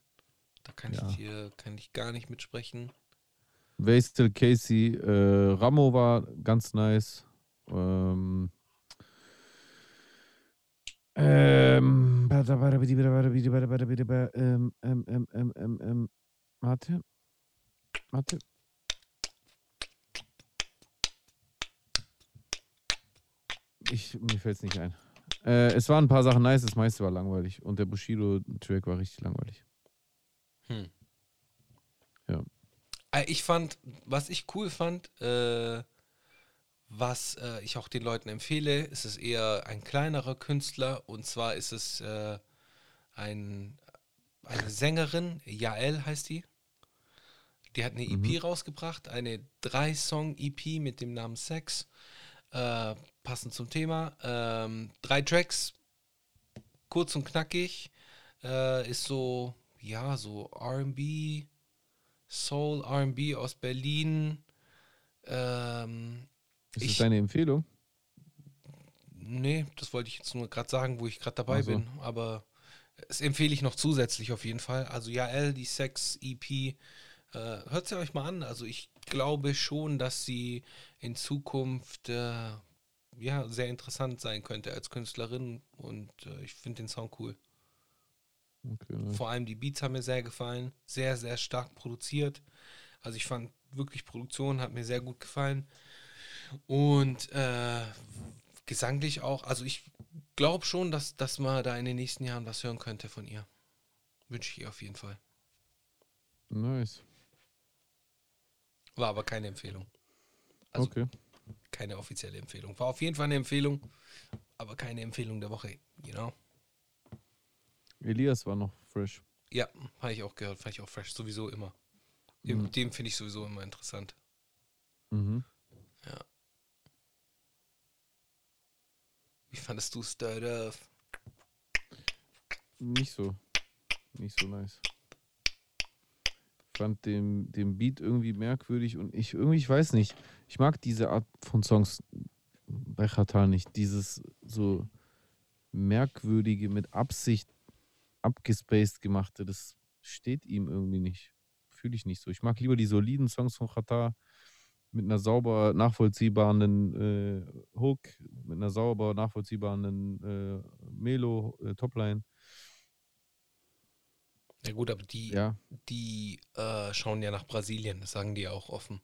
Da kann Ja. ich dir, kann ich gar nicht mitsprechen. Wastel Casey, äh, Ramo war ganz nice. Ähm, ähm, ähm, ähm, ähm, ähm, warte, warte. Ich, mir fällt es nicht ein. Äh, es waren ein paar Sachen nice, das meiste war langweilig. Und der Bushido-Track war richtig langweilig. Hm. Äh, Ich fand, was ich cool fand, äh, was äh, ich auch den Leuten empfehle, ist es eher ein kleinerer Künstler und zwar ist es äh, ein, eine Sängerin, Jael heißt die. Die hat eine EP rausgebracht, eine Drei-Song-EP mit dem Namen Sex, äh, passend zum Thema. Ähm, drei Tracks, kurz und knackig, äh, ist so, ja, so RB, Soul, RB aus Berlin. Ähm, Ist Ich- das deine Empfehlung? nee, das wollte ich jetzt nur gerade sagen, wo ich gerade dabei Ach so. bin. Aber es empfehle ich noch zusätzlich auf jeden Fall. Also Jael, die Sex EP, Äh, Hört sie euch mal an. Also ich glaube schon, dass sie in Zukunft äh, ja, sehr interessant sein könnte als Künstlerin und äh, ich finde den Song cool. Okay. Vor allem die Beats haben mir sehr gefallen. Sehr, sehr stark produziert. Also ich fand wirklich Produktion hat mir sehr gut gefallen. Und äh, gesanglich auch. Also ich glaube schon, dass, dass man da in den nächsten Jahren was hören könnte von ihr. Wünsche ich ihr auf jeden Fall. Nice. War aber keine Empfehlung. Also okay. keine offizielle Empfehlung. War auf jeden Fall eine Empfehlung, aber keine Empfehlung der Woche. You know? Elias war noch fresh. Ja, habe ich auch gehört. Fand ich auch fresh. Sowieso immer. Dem, Mhm. dem finde ich sowieso immer interessant. Mhm. Ja. Wie fandest du Earth? Nicht so. Nicht so nice. Fand den, den Beat irgendwie merkwürdig und ich irgendwie, ich weiß nicht. Ich mag diese Art von Songs bei Khatar nicht. Dieses so merkwürdige, mit Absicht abgespaced gemachte, das steht ihm irgendwie nicht. Fühle ich nicht so. Ich mag lieber die soliden Songs von Khatar mit einer sauber nachvollziehbaren äh, Hook, mit einer sauber nachvollziehbaren äh, Melo, äh, Topline. Ja gut, aber die, Ja, die äh, schauen ja nach Brasilien, das sagen die ja auch offen,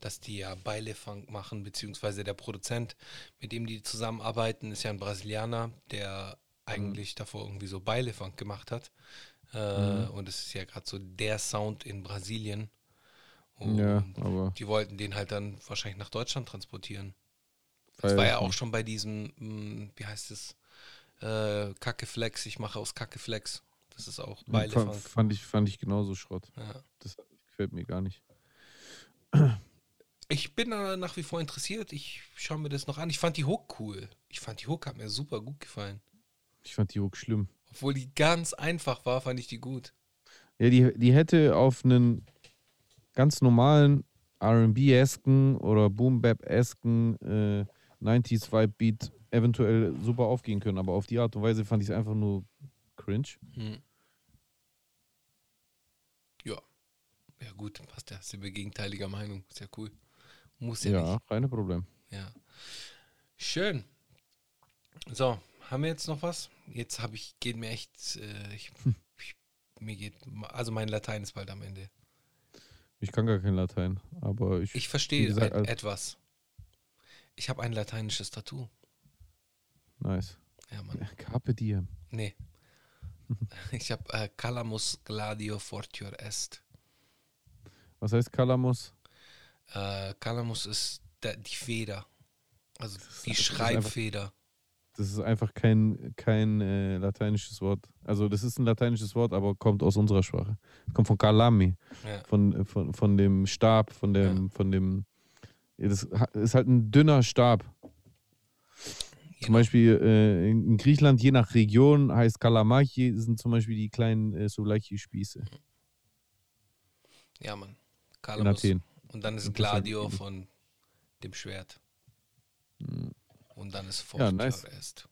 dass die ja Beilefunk machen, beziehungsweise der Produzent, mit dem die zusammenarbeiten, ist ja ein Brasilianer, der eigentlich davor irgendwie so Beilefunk gemacht hat. Äh, Mhm. Und es ist ja gerade so der Sound in Brasilien. Und ja, aber die wollten den halt dann wahrscheinlich nach Deutschland transportieren. Das war ja auch schon bei diesem, mh, wie heißt es, äh, Kackeflex, ich mache aus Kackeflex. Das ist auch Beilefunk. fand ich, fand ich genauso Schrott. Ja. Das gefällt mir gar nicht. Ich bin da nach wie vor interessiert. Ich schaue mir das noch an. Ich fand die Hook cool. Ich fand die Hook hat mir super gut gefallen. Ich fand die Hook schlimm. Obwohl die ganz einfach war, fand ich die gut. Ja, die, die hätte auf einen ganz normalen RB-esken oder Boom-Bap-esken äh, 90s-Vibe-Beat eventuell super aufgehen können, aber auf die Art und Weise fand ich es einfach nur cringe. Hm. Ja. Ja, gut, passt ja. Sind wir gegenteiliger Meinung. Ist ja cool. Muss ja, Ja, nicht. keine Problem. Ja. Schön. So, haben wir jetzt noch was? Jetzt habe ich, geht mir echt, äh, ich, ich, mir geht, also mein Latein ist bald am Ende. Ich kann gar kein Latein, aber ich. Ich verstehe gesagt, et- etwas. Ich habe ein lateinisches Tattoo. Nice. Ja, Mann. Carpe diem. Nee. Ich habe äh, Calamus Gladio Fortior Est. Was heißt Kalamus? Äh, Calamus ist der, die Feder. Also die Schreibfeder. Das ist einfach kein, kein äh, lateinisches Wort. Also, das ist ein lateinisches Wort, aber kommt aus unserer Sprache. Es kommt von Kalami, Ja. von, äh, von, von dem Stab, von dem, von dem. ja, Das ist halt ein dünner Stab. Zum Genau. Beispiel äh, in in Griechenland, je nach Region, heißt Kalamaki, sind zum Beispiel die kleinen äh, Souvlaki-Spieße. Ja, Mann. In Calamus. Athen. Und dann ist Gladio ähnlich. von dem Schwert. Und dann ist Ja, Fortior nice. Est.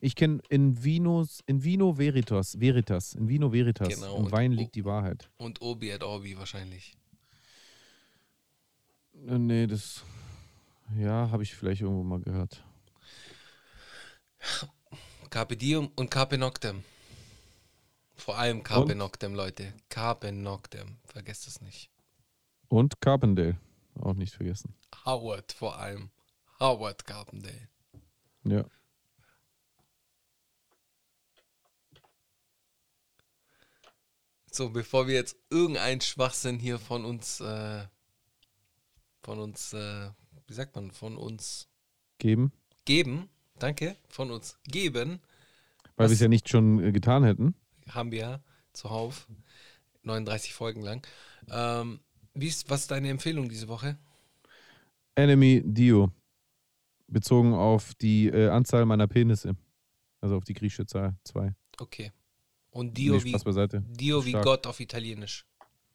Ich kenne in Vinos, in Vino Veritas, Veritas, in Vino Veritas. Genau, Im und- Wein liegt die Wahrheit. Und Obi et Orbi wahrscheinlich. Äh, nee, das. Ja, habe ich vielleicht irgendwo mal gehört. Carpe Diem und Carpe Noctem. Vor allem Carpe Und? Noctem, Leute. Carpe Noctem. Vergesst es nicht. Und Carpendale. Auch nicht vergessen. Howard vor allem. Howard Carpendale. Ja. So, bevor wir jetzt irgendeinen Schwachsinn hier von uns, äh, von uns, äh, wie sagt man, von uns Geben. geben, danke, von uns geben, Weil wir es ja nicht schon äh, getan hätten. haben wir ja zuhauf, 39 Folgen lang. Ähm, wie ist, was ist deine Empfehlung diese Woche? Enemy Dio. Bezogen auf die äh, Anzahl meiner Penisse. Also auf die griechische Zahl 2. Okay. Und Dio, Nee, wie. Dio wie. Gott auf Italienisch.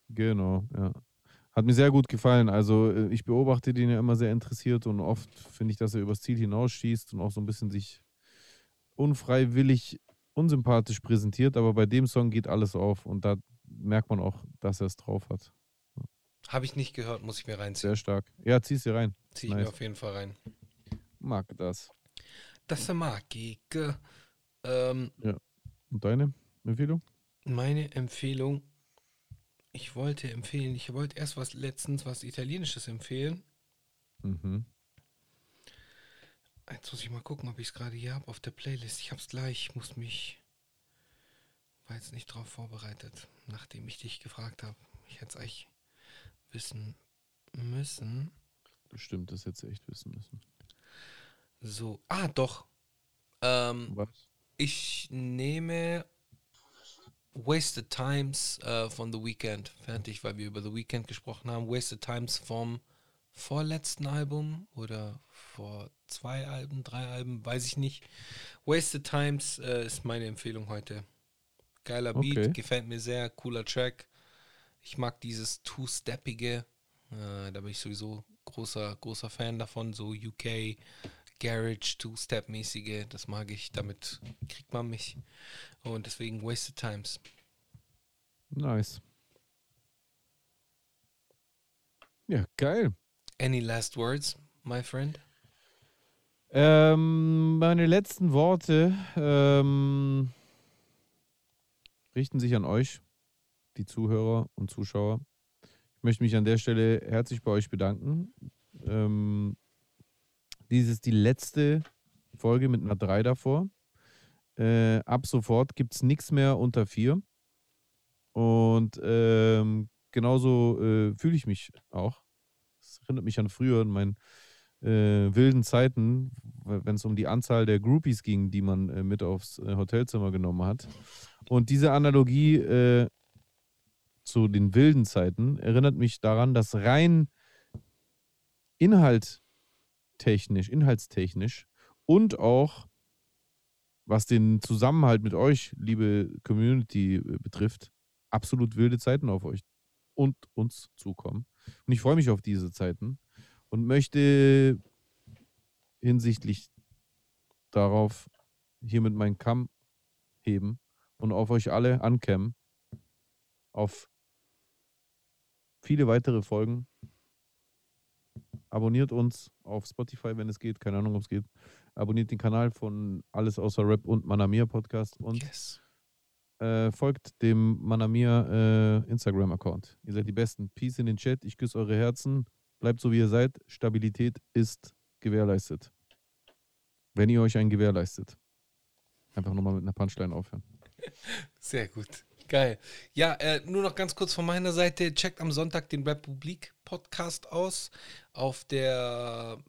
Genau, ja. Hat mir sehr gut gefallen. Also äh, ich beobachte den ja immer sehr interessiert und oft finde ich, dass er übers Ziel hinausschießt und auch so ein bisschen sich unfreiwillig unsympathisch präsentiert, aber bei dem Song geht alles auf und da merkt man auch, dass er es drauf hat. Habe ich nicht gehört, muss ich mir reinziehen. Sehr stark. Ja, zieh's dir rein. Zieh ich nice. mir auf jeden Fall rein. Mag das. Das mag ich. Ähm, Und deine Empfehlung? meine Empfehlung, ich wollte empfehlen, ich wollte erst was letztens was Italienisches empfehlen. Mhm. Jetzt muss ich mal gucken, ob ich es gerade hier habe auf der Playlist. Ich habe es gleich, ich muss mich. War jetzt nicht drauf vorbereitet, nachdem ich dich gefragt habe. Ich hätte es eigentlich wissen müssen. Bestimmt, das hättest du echt wissen müssen. So, ah, doch. Ähm, Was? ich nehme Wasted Times äh, von The Weeknd. Fertig, weil wir über The Weeknd gesprochen haben. Wasted Times vom vorletzten Album oder vor zwei Alben, drei Alben, weiß ich nicht. Wasted Times äh, ist meine Empfehlung heute. Geiler Beat, Okay. gefällt mir sehr, cooler Track. Ich mag dieses Two-Steppige. Äh, da bin ich sowieso großer, großer Fan davon. So UK, Garage, Two-Step-mäßige. Das mag ich. Damit kriegt man mich. Und deswegen Wasted Times. Nice. Ja, geil. Any last words, my friend? Ähm, meine letzten Worte ähm, richten sich an euch, die Zuhörer und Zuschauer. Ich möchte mich an der Stelle herzlich bei euch bedanken. Ähm, dies ist die letzte Folge mit einer 3 davor. Äh, ab sofort gibt es nichts mehr unter 4. Und ähm, genauso äh, fühle ich mich auch. Es erinnert mich an früher, an meinen äh, wilden Zeiten, wenn es um die Anzahl der Groupies ging, die man äh, mit aufs äh, Hotelzimmer genommen hat. Und diese Analogie äh, zu den wilden Zeiten erinnert mich daran, dass rein inhalttechnisch, inhaltstechnisch und auch was den Zusammenhalt mit euch, liebe Community, äh, betrifft, absolut wilde Zeiten auf euch und uns zukommen. Und ich freue mich auf diese Zeiten und möchte hinsichtlich darauf hiermit meinen Kamm heben und auf euch alle ankämmen. Auf viele weitere Folgen. Abonniert uns auf Spotify, wenn es geht. Keine Ahnung, ob es geht. Abonniert den Kanal von Alles außer Rap und Manamia Podcast und Yes. äh, folgt dem Manamia äh, Instagram-Account. Ihr seid die Besten. Peace in den Chat. Ich küsse eure Herzen. Bleibt so, wie ihr seid. Stabilität ist gewährleistet. Wenn ihr euch einen gewährleistet. Einfach nochmal mit einer Punchline aufhören. Sehr gut. Geil. Ja, äh, nur noch ganz kurz von meiner Seite. Checkt am Sonntag den Republik Podcast aus. Auf der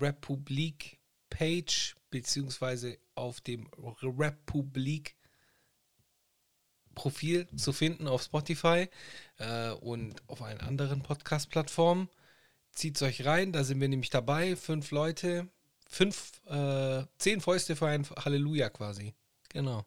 Republik Page, beziehungsweise auf dem Republik Profil zu finden auf Spotify äh, und auf allen anderen Podcast-Plattformen. Zieht euch rein, da sind wir nämlich dabei. Fünf Leute, fünf, äh, zehn Fäuste für ein Halleluja quasi. Genau.